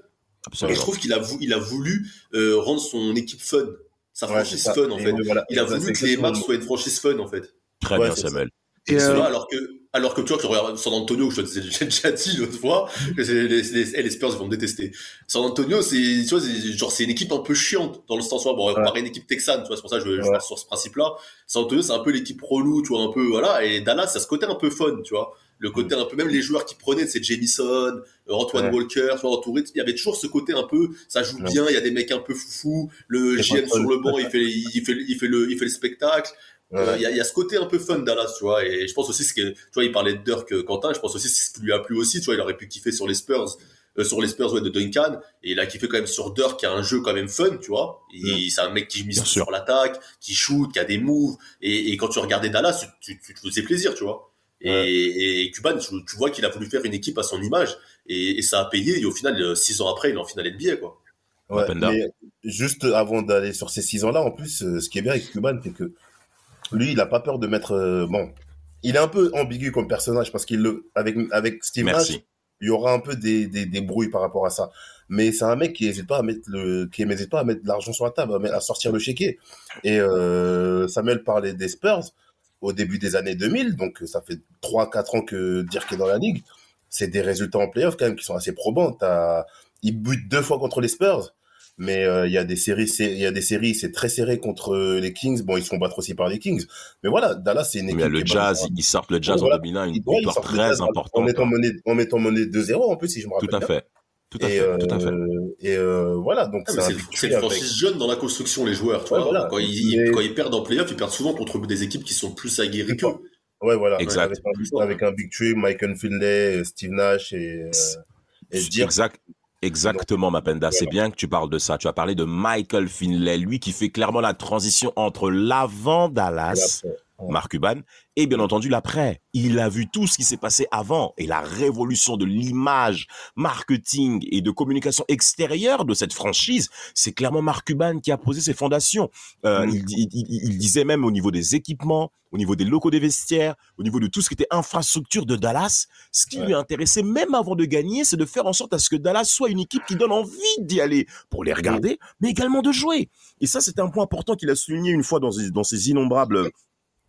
Speaker 5: Et je trouve qu'il a, vou- il a voulu euh, rendre son équipe fun, sa
Speaker 7: Ouais,
Speaker 5: franchise fun en
Speaker 7: Et
Speaker 5: fait.
Speaker 7: voilà,
Speaker 5: Il a
Speaker 7: ça,
Speaker 5: voulu que les Mavs soient une franchise fun en fait.
Speaker 4: Très
Speaker 7: Ouais,
Speaker 4: bien. Samuel.
Speaker 6: Et, euh,
Speaker 5: alors que, alors que tu vois, je San Antonio, je te disais- déjà dit l'autre fois, que les, les, eh, les Spurs vont me détester. San Antonio, c'est, tu vois, c'est, genre, c'est une équipe un peu chiante dans le sens où, bon, on comparer une équipe texane, tu vois, c'est pour ça que je, je
Speaker 7: Ouais.
Speaker 5: pars sur ce principe-là. San Antonio, c'est un peu l'équipe relou, tu vois, un peu, voilà, et Dallas, ça ce côté un peu fun, tu vois. Le côté un peu, même les joueurs qui prenaient, c'est Jamison, euh, Antoine
Speaker 7: Ouais.
Speaker 5: Walker, Florent Touré, il y avait toujours ce côté un peu, ça joue
Speaker 7: Ouais.
Speaker 5: bien, il y a des mecs un peu foufou, le GM sur le banc, il fait, il fait, il fait le, il fait le spectacle. Euh,
Speaker 7: Ouais.
Speaker 5: Il y, a, y a ce côté un peu fun Dallas, tu vois, et je pense aussi ce que, tu vois, il parlait de Dirk euh, Quentin, je pense aussi c'est ce qui lui a plu aussi, tu vois, il aurait pu kiffer sur les Spurs, euh, sur les Spurs ouais, de Duncan, et il a kiffé quand même sur Dirk, qui a un jeu quand même fun, tu vois, et c'est un mec qui mise
Speaker 4: Bien
Speaker 5: sur l'attaque, qui shoot, qui a des moves, et, et quand tu regardais Dallas, tu, tu, tu te faisais plaisir, tu vois. Et,
Speaker 7: Ouais.
Speaker 5: et Cuban, tu, tu vois qu'il a voulu faire une équipe à son image, et, et ça a payé, et au final, euh, six ans après, il est en finale NBA, quoi.
Speaker 7: Ouais, mais juste avant d'aller sur ces six ans-là, en plus, euh, ce qui est bien avec Cuban, c'est que lui, il a pas peur de mettre. euh, bon, il est un peu ambigu comme personnage parce qu'il le avec avec Steve
Speaker 4: Merci.
Speaker 7: il y aura un peu des, des, des brouilles par rapport à ça. Mais c'est un mec qui n'hésite pas à mettre le qui n'hésite pas à mettre de l'argent sur la table, à, sortir le chéquier. Et euh, Samuel parlait des Spurs au début des années 2000, donc ça fait 3-4 ans que Dirk est dans la ligue. C'est des résultats en playoff quand même qui sont assez probants. T'as- Il bute deux fois contre les Spurs. Mais euh, il y a des séries, il y a des séries, c'est très serré contre euh, les Kings. Bon, ils se font battre aussi par les Kings. Mais voilà, Dallas, c'est une équipe.
Speaker 4: Mais le jazz, ils sortent le jazz
Speaker 7: Ouais, voilà.
Speaker 4: en 2001, une victoire très
Speaker 7: en-
Speaker 4: importante.
Speaker 7: En mettant monnaie, en mettant monnaie 2-0 en plus, si je me rappelle
Speaker 4: Tout à
Speaker 7: bien.
Speaker 4: Tout à
Speaker 7: Et,
Speaker 4: fait, tout à fait.
Speaker 7: euh, et euh, voilà, donc
Speaker 5: Ah,
Speaker 7: c'est avec-
Speaker 5: franchise jeune dans la construction, les joueurs. Tu
Speaker 7: Ouais,
Speaker 5: vois.
Speaker 7: voilà.
Speaker 5: Quand, ils,
Speaker 7: Mais-
Speaker 5: quand ils perdent en playoff, ils perdent souvent contre des équipes qui sont plus aguerries qu'eux.
Speaker 7: Ouais, voilà.
Speaker 4: Exact.
Speaker 7: Avec, un, avec un Big Tree, Michael Finlay, Steve Nash et, euh, et Dirk.
Speaker 4: Exact. Exactement, Mapenda. C'est bien que tu parles de ça. Tu as parlé de Michael Finlay, lui qui fait clairement la transition entre l'avant Dallas, Mark Cuban, et bien entendu l'après. Il a vu tout ce qui s'est passé avant et la révolution de l'image, marketing et de communication extérieure de cette franchise. C'est clairement Mark Cuban qui a posé ses fondations. Euh,
Speaker 7: Mm.
Speaker 4: il, il- il- il disait même au niveau des équipements, au niveau des locaux des vestiaires, au niveau de tout ce qui était infrastructure de Dallas, ce qui
Speaker 7: Ouais.
Speaker 4: lui intéressait même avant de gagner, c'est de faire en sorte à ce que Dallas soit une équipe qui donne envie d'y aller pour les regarder, mais également de jouer. Et ça, c'est un point important qu'il a souligné une fois dans, ses- dans ses innombrables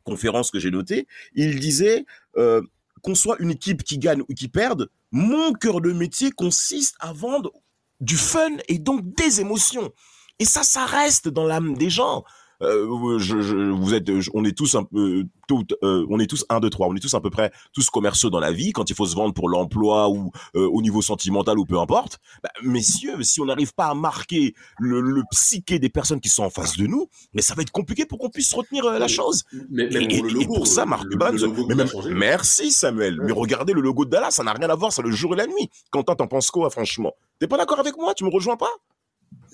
Speaker 4: conférences que j'ai notées. Il disait euh, qu'on soit une équipe qui gagne ou qui perde, mon cœur de métier consiste à vendre du fun et donc des émotions. Et ça, ça reste dans l'âme des gens. Euh, je, je- vous êtes, je- on est tous un peu, tout, euh, on est tous un, deux, trois, on est tous à peu près tous commerciaux dans la vie. Quand il faut se vendre pour l'emploi ou euh, au niveau sentimental ou peu importe, bah, messieurs, si on n'arrive pas à marquer le, le psyché des personnes qui sont en face de nous, mais ça va être compliqué pour qu'on puisse retenir la chose.
Speaker 5: Mais
Speaker 4: Et,
Speaker 5: pour le
Speaker 4: et- et
Speaker 5: logo.
Speaker 4: pour ça, Marc Cuban, mais même- merci Samuel. Mais regardez le logo de Dallas, ça n'a rien à voir, c'est le jour et la nuit. Quentin, t'en penses quoi, franchement? T'es pas d'accord avec moi? Tu me rejoins pas?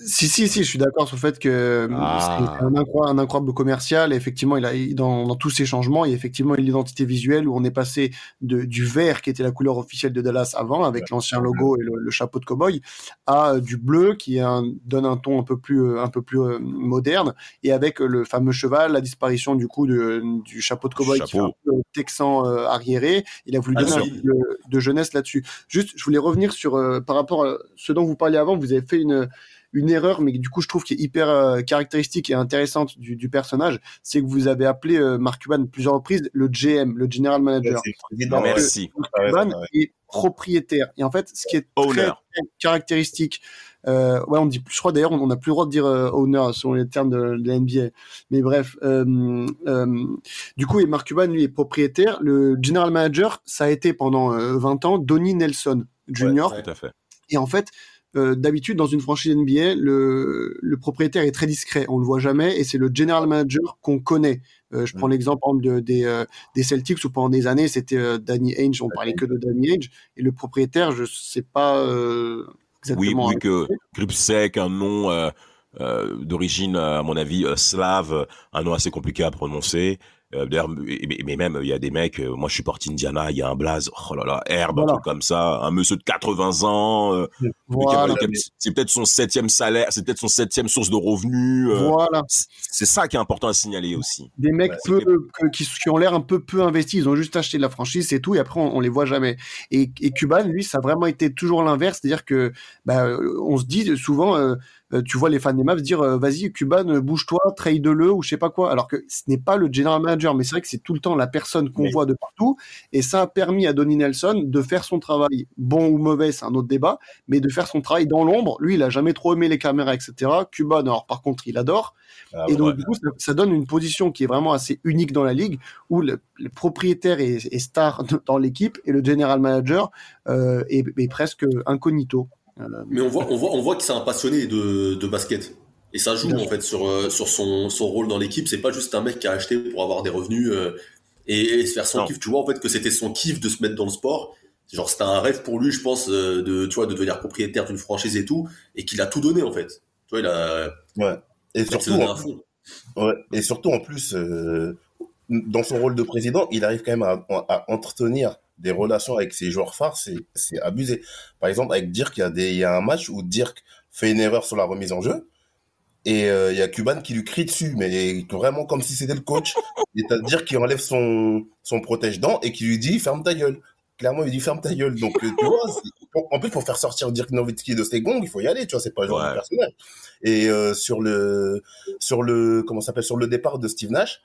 Speaker 6: Si, si, si, je suis d'accord sur le fait que
Speaker 4: Ah.
Speaker 6: c'est un, incroyable, un incroyable commercial. Et effectivement, il a, dans, dans tous ces changements, il y a effectivement une identité visuelle où on est passé de, du vert qui était la couleur officielle de Dallas avant, avec l'ancien logo et le, le chapeau de cowboy, à euh, du bleu qui est un- donne un ton un peu plus, euh, un peu plus euh, moderne, et avec euh, le fameux cheval, la disparition du coup de, du chapeau de cowboy qui fait un peu texan euh, arriéré. Il a voulu
Speaker 5: Ah,
Speaker 6: donner un peu de, de jeunesse là-dessus. Juste, je voulais revenir sur euh, par rapport à ce dont vous parliez avant. Vous avez fait une une erreur, mais du coup, je trouve qui est hyper euh, caractéristique et intéressante du, du personnage, c'est que vous avez appelé euh, Mark Cuban plusieurs reprises le GM, le General Manager. Non,
Speaker 7: ouais.
Speaker 4: Merci.
Speaker 6: Mark
Speaker 7: ouais,
Speaker 6: Cuban
Speaker 7: ouais.
Speaker 6: est propriétaire. Et en fait, ce qui est
Speaker 4: Owner.
Speaker 6: très, très caractéristique, euh, ouais, on dit, je crois d'ailleurs, on n'a plus le droit de dire euh, owner selon les termes de, de la NBA. Mais bref, euh, euh, du coup, et Mark Cuban, lui, est propriétaire. Le General Manager, ça a été pendant euh, 20 ans Donnie Nelson Jr.
Speaker 5: Ouais.
Speaker 4: Tout à fait.
Speaker 6: Et en fait, euh, d'habitude, dans une franchise NBA, le, le propriétaire est très discret. On le voit jamais et c'est le general manager qu'on connaît. Euh, je prends l'exemple de, des, euh, des Celtics où pendant des années, c'était Danny Ainge. On parlait que de Danny Ainge. Et le propriétaire, je sais pas euh,
Speaker 4: Oui,
Speaker 6: exactement.
Speaker 4: oui que Gripsek, un nom d'origine, à mon avis, slave, un nom assez compliqué à prononcer. Euh, D'ailleurs, mais, même, il y a des mecs, euh, moi je suis parti Indiana, il y a un blaze, oh là là, herbe,
Speaker 6: Voilà.
Speaker 4: un truc comme ça, un monsieur de 80 ans, euh,
Speaker 6: Voilà.
Speaker 4: c'est peut-être son septième salaire, c'est peut-être son septième source de revenus.
Speaker 6: Voilà.
Speaker 4: c'est- ça qui est important à signaler aussi.
Speaker 6: Des mecs
Speaker 7: Ouais,
Speaker 6: peu, qui, qui ont l'air un peu peu investis. Ils ont juste acheté de la franchise, c'est tout, et après on, on les voit jamais. Et, et Cuban, lui, ça a vraiment été toujours l'inverse, c'est-à-dire que bah, on se dit souvent, tu vois les fans des Mavs dire euh, vas-y Cuban euh, bouge-toi trade-le ou je sais pas quoi. Alors que ce n'est pas le general manager mais c'est vrai que c'est tout le temps la personne qu'on voit de partout. Et ça a permis à Donnie Nelson de faire son travail bon ou mauvais c'est un autre débat mais de faire son travail dans l'ombre. Lui il a jamais trop aimé les caméras etc Cuban alors par contre il adore.
Speaker 7: Ah,
Speaker 6: et donc,
Speaker 7: ouais.
Speaker 6: du coup, ça, ça donne une position qui est vraiment assez unique dans la ligue, où le, le propriétaire est, est star dans l'équipe et le general manager euh, est, est presque incognito.
Speaker 5: Mais on voit, on voit, on voit que c'est un passionné de, de basket. Et ça joue en fait sur, euh, sur son, son rôle dans l'équipe. C'est pas juste un mec qui a acheté pour avoir des revenus euh, et, et se faire son
Speaker 4: Non.
Speaker 5: kiff. Tu vois en fait que c'était son kiff de se mettre dans le sport. Genre c'était un rêve pour lui, je pense, euh, de tu vois de devenir propriétaire d'une franchise et tout, et qu'il a tout donné en fait. Tu vois, il a,
Speaker 7: Ouais. Et surtout,
Speaker 5: donné
Speaker 7: en. Ouais, et surtout en plus, euh, dans son rôle de président, il arrive quand même à, à entretenir des relations avec ses joueurs phares, c'est c'est abusé. Par exemple, avec Dirk, il y, a des, il y a un match où Dirk fait une erreur sur la remise en jeu, et euh, il y a Cuban qui lui crie dessus, mais vraiment comme si c'était le coach. [laughs] Et t'as Dirk qui enlève son, son protège-dents et qui lui dit « ferme ta gueule ». Clairement, il lui dit « ferme ta gueule ». Donc, tu vois, en plus, pour faire sortir Dirk Nowitzki de ses gongs, il faut y aller, tu vois, c'est pas le genre
Speaker 4: Ouais.
Speaker 7: de personnage. Et euh, sur le sur le comment s'appelle sur le départ de Steve Nash,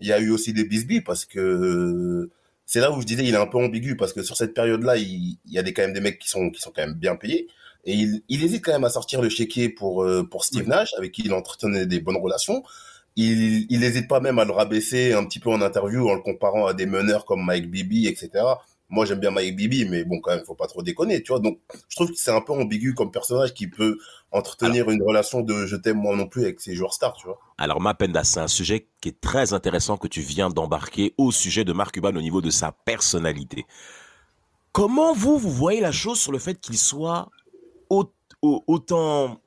Speaker 7: il y a eu aussi des bisbis parce que c'est là où je disais il est un peu ambigu parce que sur cette période-là, il, il y a des quand même des mecs qui sont qui sont quand même bien payés et il, il hésite quand même à sortir le chéquier pour euh, pour Steve Nash avec qui il entretenait des bonnes relations. Il il hésite pas même à le rabaisser un petit peu en interview en le comparant à des meneurs comme Mike Bibby, etc. Moi, j'aime bien Mike Bibby, mais bon, quand même, faut pas trop déconner, tu vois. Donc, je trouve que c'est un peu ambigu comme personnage qui peut entretenir une relation de je t'aime moi non plus avec ses joueurs stars, tu vois.
Speaker 4: Alors, Mapenda, c'est un sujet qui est très intéressant que tu viens d'embarquer au sujet de Marc Cuban au niveau de sa personnalité. Comment vous, vous voyez la chose sur le fait qu'il soit au- au- autant,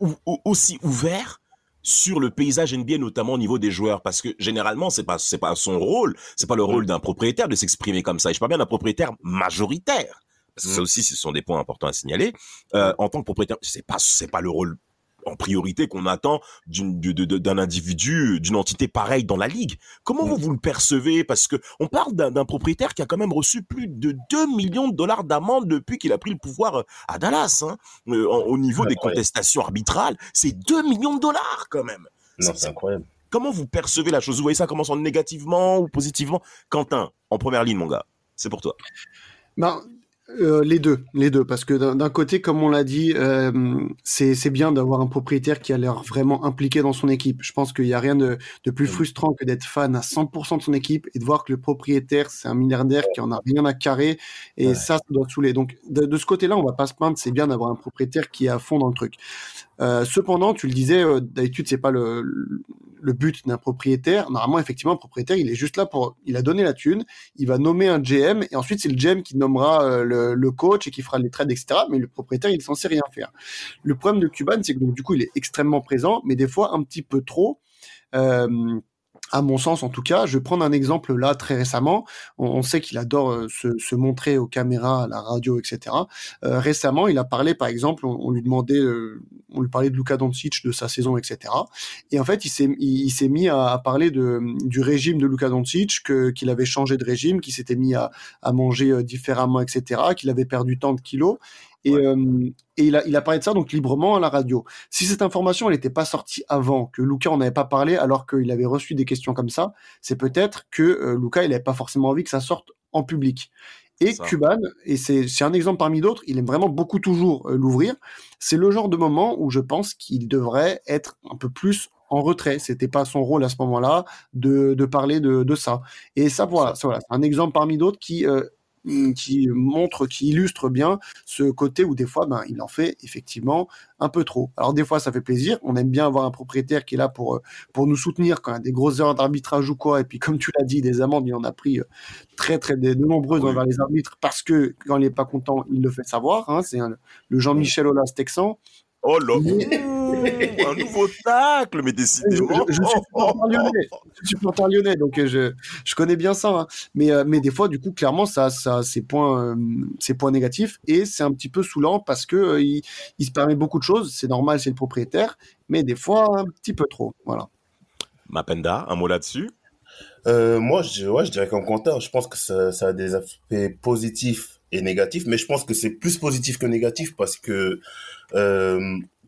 Speaker 4: ou- aussi ouvert sur le paysage NBA, notamment au niveau des joueurs, parce que généralement, c'est pas, c'est pas son rôle, c'est pas le rôle d'un propriétaire de s'exprimer comme ça. Et je parle bien d'un propriétaire majoritaire. Parce que ça aussi, ce sont des points importants à signaler. Euh, en tant que propriétaire, c'est pas, c'est pas le rôle en priorité qu'on attend d'un individu, d'une entité pareille dans la ligue. Comment vous, vous le percevez? Parce que on parle d'un propriétaire qui a quand même reçu plus de 2 millions de dollars d'amende depuis qu'il a pris le pouvoir euh, à Dallas. Hein. Euh, en- au niveau des contestations arbitrales, c'est 2 millions de dollars quand même.
Speaker 7: Non,
Speaker 4: C'est-
Speaker 7: incroyable.
Speaker 4: Comment vous percevez la chose? Vous voyez ça commençant négativement ou positivement? Quentin, en première ligne, mon gars, c'est pour toi.
Speaker 6: Ben, euh, les deux, les deux, parce que d'un côté, comme on l'a dit, euh, c'est c'est bien d'avoir un propriétaire qui a l'air vraiment impliqué dans son équipe. Je pense qu'il n'y a rien de, de plus frustrant que d'être fan à 100% de son équipe et de voir que le propriétaire, c'est un milliardaire qui en a rien à carrer, et
Speaker 7: Ouais.
Speaker 6: ça, ça doit saouler. Donc, de, de ce côté-là, on va pas se plaindre, c'est bien d'avoir un propriétaire qui est à fond dans le truc. Euh, cependant, tu le disais, euh, d'habitude, c'est pas le, le but d'un propriétaire. Normalement, effectivement, un propriétaire, il est juste là pour, il a donné la thune, il va nommer un GM et ensuite c'est le GM qui nommera euh, le, le coach et qui fera les trades, etc. Mais le propriétaire, il est censé rien faire. Le problème de Cuban, c'est que donc, du coup, il est extrêmement présent, mais des fois un petit peu trop. Euh, à mon sens, en tout cas, je vais prendre un exemple là très récemment. On, on sait qu'il adore euh, se, se montrer aux caméras, à la radio, etc. Euh, récemment, il a parlé, par exemple, on, on lui demandait, euh, on lui parlait de Luka Doncic, de sa saison, etc. Et en fait, il s'est, il, s'est mis à, à parler de, du régime de Luka Doncic, que, qu'il avait changé de régime, qu'il s'était mis à, à manger euh, différemment, etc., qu'il avait perdu tant de kilos. Et, euh, et il, a, il a parlé de ça donc librement à la radio. Si cette information elle n'était pas sortie avant, que Luca en avait pas parlé alors qu'il avait reçu des questions comme ça, c'est peut-être que euh, Luca il n'avait pas forcément envie que ça sorte en public. Et. Cuban, et c'est c'est un exemple parmi d'autres, il aime vraiment beaucoup toujours euh, l'ouvrir. C'est le genre de moment où je pense qu'il devrait être un peu plus en retrait. C'était pas son rôle à ce moment-là de, de parler de, de ça. Et ça, voilà, ça, voilà, c'est un exemple parmi d'autres qui euh, qui montre, qui illustre bien ce côté où des fois, ben, il en fait effectivement un peu trop. Alors des fois, ça fait plaisir. On aime bien avoir un propriétaire qui est là pour euh, pour nous soutenir quand il y a des grosses erreurs d'arbitrage ou quoi. Et puis comme tu l'as dit, des amendes, il en a pris euh, très très de, de nombreuses
Speaker 4: Oui.
Speaker 6: envers les arbitres parce que quand il n'est pas content, il le fait savoir. Hein. C'est le Jean-Michel Aulas texan.
Speaker 4: Oh là Un nouveau tacle, mais
Speaker 6: Je,
Speaker 4: décidément.
Speaker 6: je- je suis supporter lyonnais. Je suis supporter lyonnais, donc euh, je, je connais bien ça. hein. Mais, euh, mais des fois, du coup, clairement, ça, ça, ses points, euh, ses points négatifs, et c'est un petit peu saoulant parce que euh, il, il se permet beaucoup de choses. C'est normal, c'est le propriétaire, mais des fois un petit peu trop. Voilà.
Speaker 4: Mapenda, un mot là-dessus?
Speaker 7: Euh, moi, je, ouais, je dirais comme Quentin, je pense que ça, ça a des aspects positifs et négatifs, mais je pense que c'est plus positif que négatif parce que euh,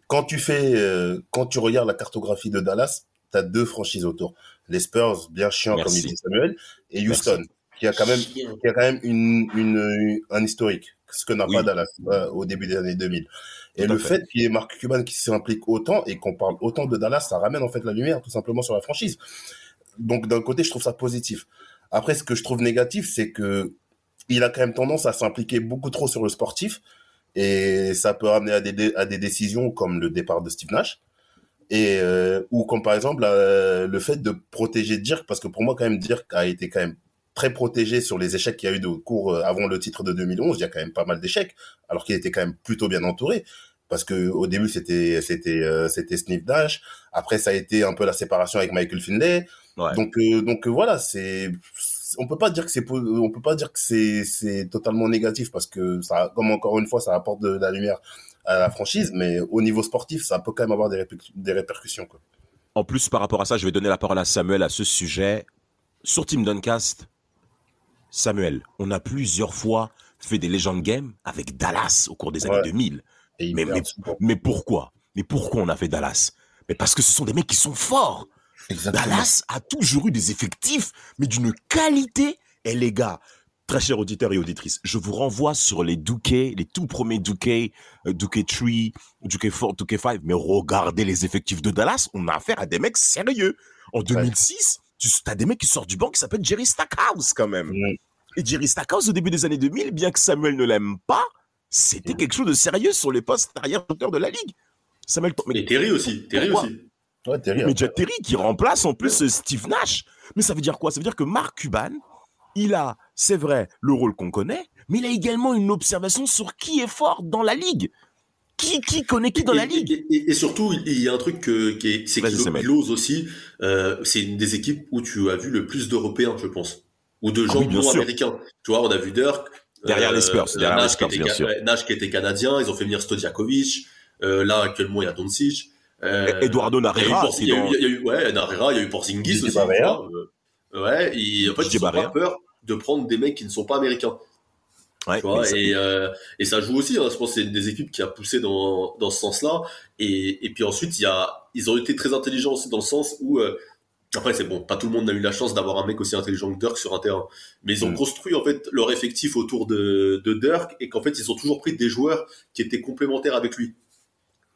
Speaker 7: quand tu fais, euh, quand tu regardes la cartographie de Dallas, tu as deux franchises autour. Les Spurs, bien chiants, comme il dit Samuel, et
Speaker 4: Merci.
Speaker 7: Houston, qui a quand même, qui a quand même une, une, un historique, ce que n'a
Speaker 4: Oui.
Speaker 7: pas Dallas euh, au début des années 2000. Et
Speaker 4: Tout
Speaker 7: le
Speaker 4: fait.
Speaker 7: fait qu'il y ait Mark Cuban qui s'implique autant et qu'on parle autant de Dallas, ça ramène en fait la lumière tout simplement sur la franchise. Donc d'un côté, je trouve ça positif. Après, ce que je trouve négatif, c'est que il a quand même tendance à s'impliquer beaucoup trop sur le sportif et ça peut amener à des, à des décisions comme le départ de Steve Nash. Et euh, ou comme par exemple euh, le fait de protéger Dirk parce que pour moi quand même Dirk a été quand même très protégé sur les échecs qu'il y a eu de cours euh, avant le titre de 2011 il y a quand même pas mal d'échecs alors qu'il était quand même plutôt bien entouré. Parce que au début c'était c'était euh, c'était Steve Nash. Après ça a été un peu la séparation avec Michael Finlay.
Speaker 4: Ouais.
Speaker 7: donc euh, donc voilà c'est on peut pas dire que c'est on peut pas dire que c'est c'est totalement négatif parce que ça comme encore une fois ça apporte de la lumière à la franchise mais au niveau sportif ça peut quand même avoir des, des répercussions quoi.
Speaker 4: En plus, par rapport à ça, je vais donner la parole à Samuel à ce sujet. Sur Team Duncast, Samuel, on a plusieurs fois fait des Legend Games avec Dallas au cours des années
Speaker 7: Ouais.
Speaker 4: 2000.
Speaker 7: Et ils
Speaker 4: Mais, mais, mais pourquoi? Mais pourquoi on a fait Dallas? Mais parce que ce sont des mecs qui sont forts.
Speaker 7: Exactement.
Speaker 4: Dallas a toujours eu des effectifs, mais d'une qualité. Et les gars, très chers auditeurs et auditrices, je vous renvoie sur les Duquet, les tout premiers Duquet, euh, Duquet 3, Duquet 4, Duquet 5. Mais regardez les effectifs de Dallas, on a affaire à des mecs sérieux. En 2006, tu as des mecs qui sortent du banc qui s'appellent Jerry Stackhouse quand même.
Speaker 7: Mm.
Speaker 4: Et Jerry Stackhouse, au début des années 2000, bien que Samuel ne l'aime pas, c'était quelque chose de sérieux sur les postes arrière-shooters de la ligue. Samuel, mais
Speaker 5: Et Terry aussi. Terry aussi.
Speaker 7: Ouais, Terry,
Speaker 4: mais. Jack Terry qui remplace en plus euh, Steve Nash. Mais ça veut dire quoi? Ça veut dire que Mark Cuban, il a, c'est vrai, le rôle qu'on connaît, mais il a également une observation sur qui est fort dans la ligue. Qui, qui connaît qui dans
Speaker 5: et,
Speaker 4: la ligue?
Speaker 5: et, et- et surtout, il y a un truc que- qui est, c'est qu'il ose aussi. euh, c'est une des équipes où tu as vu le plus d'Européens, je pense, ou de
Speaker 4: Ah
Speaker 5: gens
Speaker 4: oui,
Speaker 5: non
Speaker 4: sûr.
Speaker 5: américains. Tu vois, on a vu Dirk.
Speaker 4: Derrière les Spurs, derrière les
Speaker 5: Nash,
Speaker 4: Spurs,
Speaker 5: qui était,
Speaker 4: bien sûr.
Speaker 5: Nash qui était canadien, ils ont fait venir Stojakovic. Euh, là, actuellement, il y a Doncic. Euh,
Speaker 4: Eduardo
Speaker 5: il y a eu
Speaker 4: Narrera,
Speaker 5: il y a eu- il y a eu, ouais, Narrera, il y a eu Porzingis aussi. Euh, ouais, et en fait, ils ont
Speaker 4: Barea.
Speaker 5: pas peur de prendre des mecs qui ne sont pas américains.
Speaker 4: Ouais,
Speaker 5: Tu vois, et, euh, et ça joue aussi. hein. je pense que c'est une des équipes qui a poussé dans, dans ce sens-là. Et, et puis ensuite, il y a, ils ont été très intelligents aussi dans le sens où, euh, après, c'est bon, pas tout le monde n'a eu la chance d'avoir un mec aussi intelligent que Dirk sur un terrain. Mais ils ont
Speaker 7: Mm.
Speaker 5: construit en fait leur effectif autour de, de Dirk et qu'en fait, ils ont toujours pris des joueurs qui étaient complémentaires avec lui.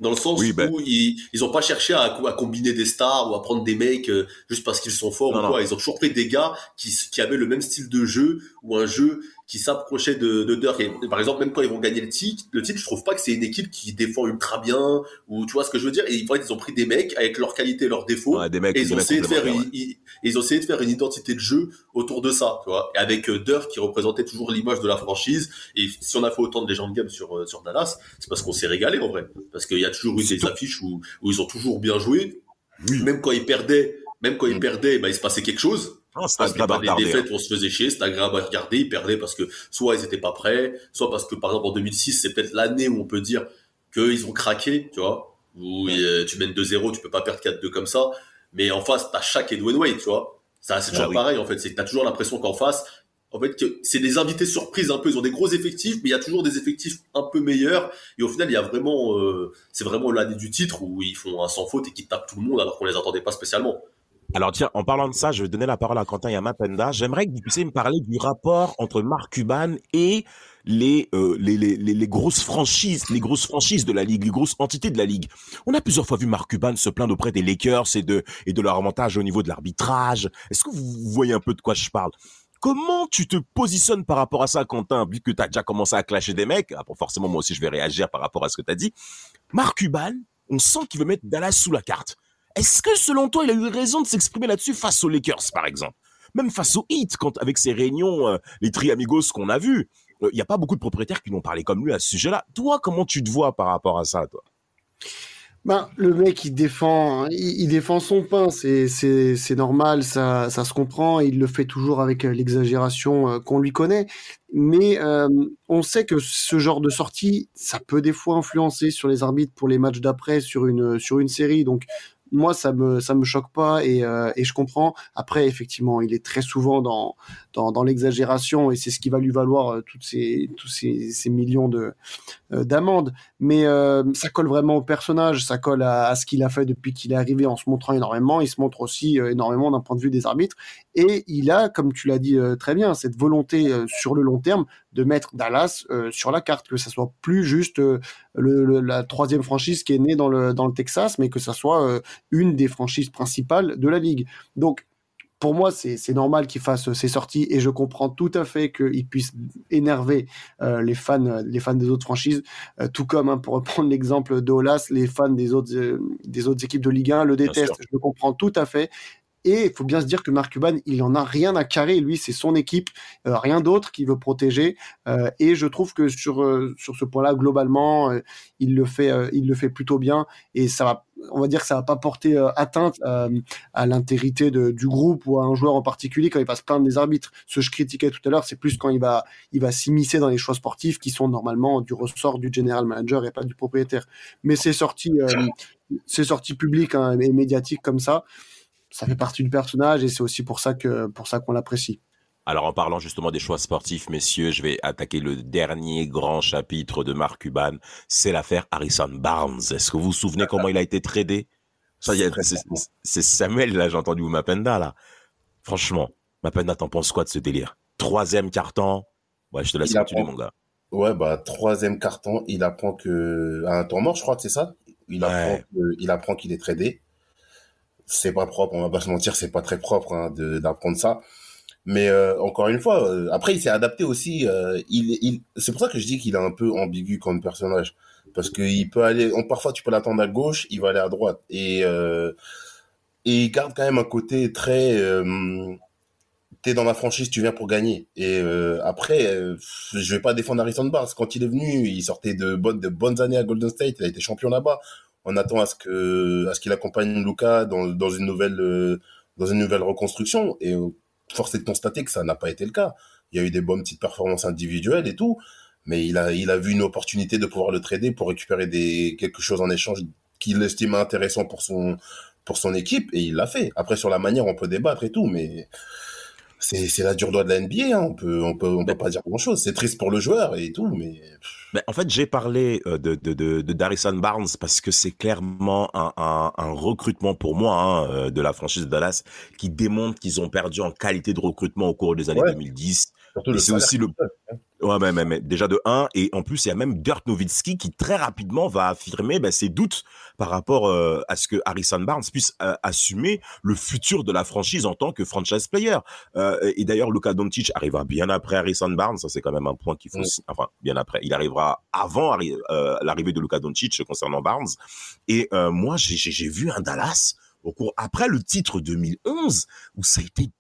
Speaker 5: Dans le sens
Speaker 4: Oui, ben-
Speaker 5: où ils, ils ont pas cherché à, à combiner des stars ou à prendre des mecs euh, juste parce qu'ils sont forts
Speaker 4: Non,
Speaker 5: ou quoi. Ils ont toujours pris des gars qui, qui avaient le même style de jeu ou un jeu qui s'approchait de, de Dirk. Et, par exemple, même quand ils vont gagner le titre, le titre, je trouve pas que c'est une équipe qui défend ultra bien ou tu vois ce que je veux dire. Et en fait, ils ont pris des mecs avec leurs qualités leurs défauts.
Speaker 4: Ouais, des mecs,
Speaker 5: et
Speaker 4: des
Speaker 5: ils ont
Speaker 4: mecs
Speaker 5: essayé de faire ils, ils ont essayé de faire une identité de jeu autour de ça, tu vois. Et avec euh, Dirk qui représentait toujours l'image de la franchise. Et si on a fait autant de Legend Game sur, euh, sur Dallas, c'est parce qu'on s'est régalé en vrai. Parce qu'il y a toujours eu des
Speaker 4: tout.
Speaker 5: affiches où, où ils ont toujours bien joué.
Speaker 4: Oui.
Speaker 5: Même quand ils perdaient, même quand ils
Speaker 7: Mm.
Speaker 5: perdaient, bah, il se passait quelque chose.
Speaker 4: Ah, c'est
Speaker 5: Ah, c'était
Speaker 4: agréable à regarder,
Speaker 5: défaites
Speaker 4: hein.
Speaker 5: où on se faisait chier, c'était agréable à regarder, ils perdaient parce que soit ils étaient pas prêts, soit parce que par exemple en 2006, c'est peut-être l'année où on peut dire qu'ils ont craqué, tu vois, où euh, tu mènes 2-0, tu peux pas perdre 4-2 comme ça, mais en face, t'as chaque Edwin Wade, tu vois. Ça, c'est
Speaker 4: Ah
Speaker 5: toujours
Speaker 4: oui.
Speaker 5: pareil, en fait, c'est que t'as toujours l'impression qu'en face, en fait, que c'est des invités surprises un peu, ils ont des gros effectifs, mais il y a toujours des effectifs un peu meilleurs, et au final, il y a vraiment, euh, c'est vraiment l'année du titre où ils font un sans faute et qu'ils tapent tout le monde alors qu'on les attendait pas spécialement.
Speaker 4: Alors tiens, en parlant de ça, je vais donner la parole à Quentin Yamapenda. J'aimerais que vous puissiez me parler du rapport entre Mark Cuban et les, euh, les, les, les, grosses franchises, les grosses franchises de la ligue, les grosses entités de la ligue. On a plusieurs fois vu Mark Cuban se plaindre auprès des Lakers et de, et de leur avantage au niveau de l'arbitrage. Est-ce que vous voyez un peu de quoi je parle? Comment tu te positionnes par rapport à ça, Quentin, vu que tu as déjà commencé à clasher des mecs? Ah, forcément, moi aussi, je vais réagir par rapport à ce que tu as dit. Mark Cuban, on sent qu'il veut mettre Dallas sous la carte. Est-ce que selon toi, il a eu raison de s'exprimer là-dessus face aux Lakers, par exemple? Même face aux Heat, quand avec ses réunions, euh, les tri-amigos qu'on a vus, il n'y a pas beaucoup de propriétaires qui n'ont parlé comme lui à ce sujet-là. Toi, comment tu te vois par rapport à ça, toi?
Speaker 6: Ben, le mec, il défend, il, il défend son pain, c'est, normal, ça, ça se comprend, il le fait toujours avec euh, l'exagération euh, qu'on lui connaît. Mais euh, on sait que ce genre de sortie, ça peut des fois influencer sur les arbitres pour les matchs d'après, sur une, sur une série. Donc, moi, ça me ça me choque pas et, euh, et je comprends. Après, effectivement, il est très souvent dans dans, dans l'exagération et c'est ce qui va lui valoir euh, toutes ces tous ces, ces millions de euh, d'amendes. Mais euh, ça colle vraiment au personnage, ça colle à, ce qu'il a fait depuis qu'il est arrivé en se montrant énormément. Il se montre aussi euh, énormément d'un point de vue des arbitres et il a, comme tu l'as dit euh, très bien, cette volonté euh, sur le long terme de mettre Dallas sur la carte, que ça soit plus juste le, le- la troisième franchise qui est née dans le dans le Texas, mais que ça soit une des franchises principales de la ligue. Donc pour moi, c'est normal qu'il fasse ses sorties et je comprends tout à fait qu'il puisse énerver euh, les fans, euh, les fans des autres franchises, Euh, tout comme hein, pour reprendre [laughs] l'exemple d'Olas, les fans des autres euh, des autres équipes de Ligue 1 le détestent. Je le comprends tout à fait. Et il faut bien se dire que Mark Cuban, il en a rien à carrer. Lui, c'est son équipe, euh, rien d'autre qu'il veut protéger. Euh, et je trouve que sur euh, sur ce point-là, globalement, il le fait, il le fait plutôt bien. Et ça va, on va dire que ça va pas porter atteinte à l'intégrité du groupe ou à un joueur en particulier quand il va se plaindre des arbitres. Ce que je critiquais tout à l'heure, c'est plus quand il va, il va s'immiscer dans les choix sportifs qui sont normalement du ressort du general manager et pas du propriétaire. Mais ces sorties, euh, ces sorties publiques hein, et médiatiques comme ça, ça fait partie du personnage et c'est aussi pour ça que pour ça qu'on l'apprécie.
Speaker 4: Alors en parlant justement des choix sportifs, messieurs, je vais attaquer le dernier grand chapitre de Mark Cuban, c'est l'affaire Harrison Barnes. Est-ce que vous vous souvenez comment il a été tradé? C'est- Samuel, là, j'ai entendu, ou Mapenda, là. Franchement, Mapenda, t'en penses quoi de ce délire? Troisième carton? Ouais, je te laisse
Speaker 7: Il
Speaker 4: continuer,
Speaker 7: apprend.
Speaker 4: mon gars.
Speaker 7: Ouais, bah, troisième carton, il apprend que, à un temps mort, je crois que c'est ça? Il apprend que- il apprend qu'il est tradé. C'est pas propre, on va pas se mentir, c'est pas très propre, hein, d'apprendre ça. Mais, euh, encore une fois, euh, après, il s'est adapté aussi, euh, il, il, c'est pour ça que je dis qu'il est un peu ambigu comme personnage. Parce qu'il peut aller, parfois tu peux l'attendre à gauche, il va aller à droite. Et, et il garde quand même un côté très, t'es dans la franchise, tu viens pour gagner. Et après, je vais pas défendre Harrison Barnes. Quand il est venu, il sortait de bonnes, de bonnes années à Golden State. Il a été champion là-bas. On attend à ce que, à ce qu'il accompagne Luca dans, dans une nouvelle, euh, dans une nouvelle reconstruction. Et euh, force est de constater que ça n'a pas été le cas. Il y a eu des bonnes petites performances individuelles et tout, mais il a, il a vu une opportunité de pouvoir le trader pour récupérer des quelque chose en échange qu'il estimait intéressant pour son, pour son équipe et il l'a fait. Après sur la manière, on peut débattre et tout, mais c'est c'est la dure loi de la NBA. Hein. On peut on peut on peut pas dire grand chose. C'est triste pour le joueur et tout, mais
Speaker 4: Ben, en fait, j'ai parlé euh, de, de, de, de Darrison Barnes parce que c'est clairement un, un, un recrutement pour moi hein, euh, de la franchise de Dallas qui démontre qu'ils ont perdu en qualité de recrutement au cours des années
Speaker 7: Ouais.
Speaker 4: 2010.
Speaker 7: surtout
Speaker 4: Et
Speaker 7: le
Speaker 4: c'est aussi le Ouais, mais, mais, mais déjà de 1, et en plus, il y a même Dirk Nowitzki qui très rapidement va affirmer ben, ses doutes par rapport euh, à ce que Harrison Barnes puisse euh, assumer le futur de la franchise en tant que franchise player. Euh, et d'ailleurs, Luka Doncic arrivera bien après Harrison Barnes, ça c'est quand même un point qu'il faut...
Speaker 7: Mm.
Speaker 4: Enfin, bien après, il arrivera avant arri- l'arrivée de Luka Doncic concernant Barnes. Et moi, j'ai vu un Dallas au cours après le titre 2011 où ça a été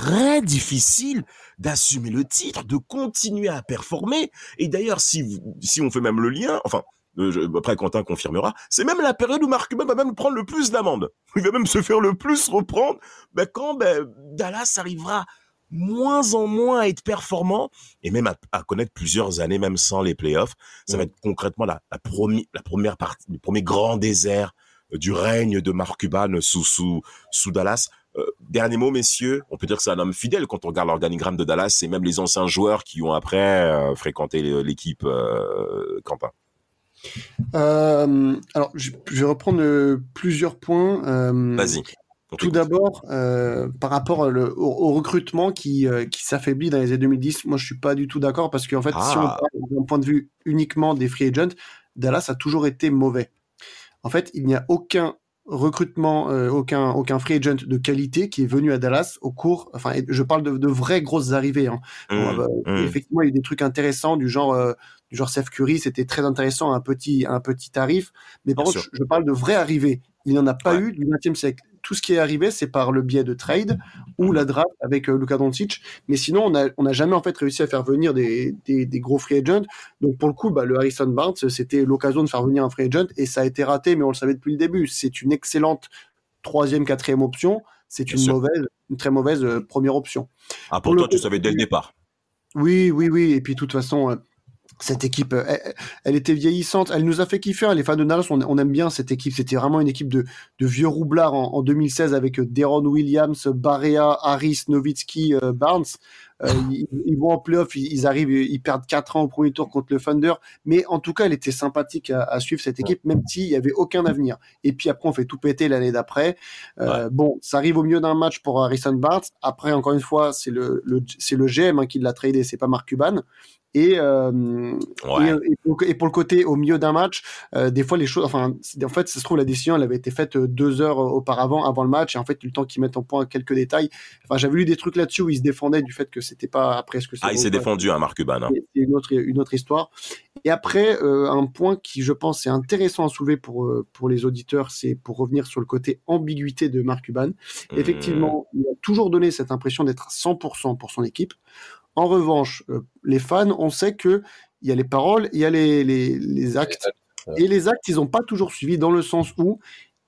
Speaker 4: très difficile d'assumer le titre, de continuer à performer. Et d'ailleurs, si, vous- si on fait même le lien, enfin, euh, après Quentin confirmera, c'est même la période où Mark Cuban va même prendre le plus d'amendes. Il va même se faire le plus reprendre ben, quand ben, Dallas arrivera moins en moins à être performant et même à, à connaître plusieurs années même sans les playoffs. Ça va
Speaker 7: Mm.
Speaker 4: être concrètement la, la, promi- la première partie, le premier grand désert euh, du règne de Mark Cuban sous, sous, sous Dallas. Euh, dernier mot, messieurs, on peut dire que c'est un homme fidèle quand on regarde l'organigramme de Dallas et même les anciens joueurs qui ont après euh, fréquenté l'équipe euh, Quentin.
Speaker 6: Euh, alors, je, vais reprendre euh, plusieurs points. Euh,
Speaker 4: Vas-y.
Speaker 6: Tout d'abord, euh, par rapport au, au- au recrutement qui, euh, qui s'affaiblit dans les années 2010, moi je suis pas du tout d'accord parce qu'en fait, si on
Speaker 4: Ah.
Speaker 6: parle d'un point de vue uniquement des free agents, Dallas a toujours été mauvais. En fait, il n'y a aucun recrutement, euh, aucun, aucun free agent de qualité qui est venu à Dallas au cours, enfin, je parle de, de vraies grosses arrivées. Hein. Bon,
Speaker 4: Mmh,
Speaker 6: bah,
Speaker 4: mmh.
Speaker 6: Effectivement, il y a eu des trucs intéressants du genre, euh, du genre Seth Curry, c'était très intéressant à un petit, à un petit tarif. Mais par
Speaker 4: Bien
Speaker 6: contre, je, je parle de vraies arrivées. Il n'y en a pas
Speaker 4: Ouais.
Speaker 6: eu du 20e siècle. Tout ce qui est arrivé, c'est par le biais de trade ou la draft avec euh, Luka Doncic. Mais sinon, on a, on a jamais en fait réussi à faire venir des, des, des gros free agents. Donc pour le coup, bah, le Harrison Barnes, c'était l'occasion de faire venir un free agent et ça a été raté, mais on le savait depuis le début. C'est une excellente troisième, quatrième option. C'est une
Speaker 4: sûr.
Speaker 6: mauvaise, une très mauvaise euh, première option.
Speaker 4: Ah,
Speaker 6: pour
Speaker 4: toi, tu savais dès le départ.
Speaker 6: Oui, oui, oui. Et puis, de toute façon, euh, cette équipe, euh, elle, elle était vieillissante, elle nous a fait kiffer. Les fans de Dallas, on, on aime bien cette équipe. C'était vraiment une équipe de, de vieux roublards en, en 2016 avec euh, Deron Williams, Barea, Harris, Nowitzki, euh, Barnes. Euh, [laughs] ils, ils vont en playoff, ils, ils arrivent, ils perdent 4 ans au premier tour contre le Thunder. Mais en tout cas, elle était sympathique à, à suivre cette équipe, même s'il y avait aucun avenir. Et puis après, on fait tout péter l'année d'après. Euh, Bon, ça arrive au milieu d'un match pour Harrison Barnes. Après, encore une fois, c'est le, le, c'est le GM hein, qui l'a tradé, c'est pas Mark Cuban. Et, euh,
Speaker 4: Ouais.
Speaker 6: et, et pour, et pour le côté au milieu d'un match, euh, des fois les choses, enfin, en fait, ça se trouve la décision, elle avait été faite euh, deux heures auparavant, avant le match, et en fait, le temps qu'ils mettent en point quelques détails. Enfin, j'avais lu des trucs là-dessus où ils se défendaient du fait que c'était pas après ce que.
Speaker 4: Ah, il s'est défendu, hein, Marc Cuban. hein.
Speaker 6: C'est une autre, une autre histoire. Et après, euh, un point qui, je pense, est intéressant à soulever pour, pour les auditeurs, c'est pour revenir sur le côté ambiguïté de Mark Cuban.
Speaker 4: Mmh.
Speaker 6: Effectivement, il a toujours donné cette impression d'être à 100% pour son équipe. En revanche, euh, les fans, on sait que il y a les paroles, il y a les, les, les actes. Et les actes, ils n'ont pas toujours suivi dans le sens où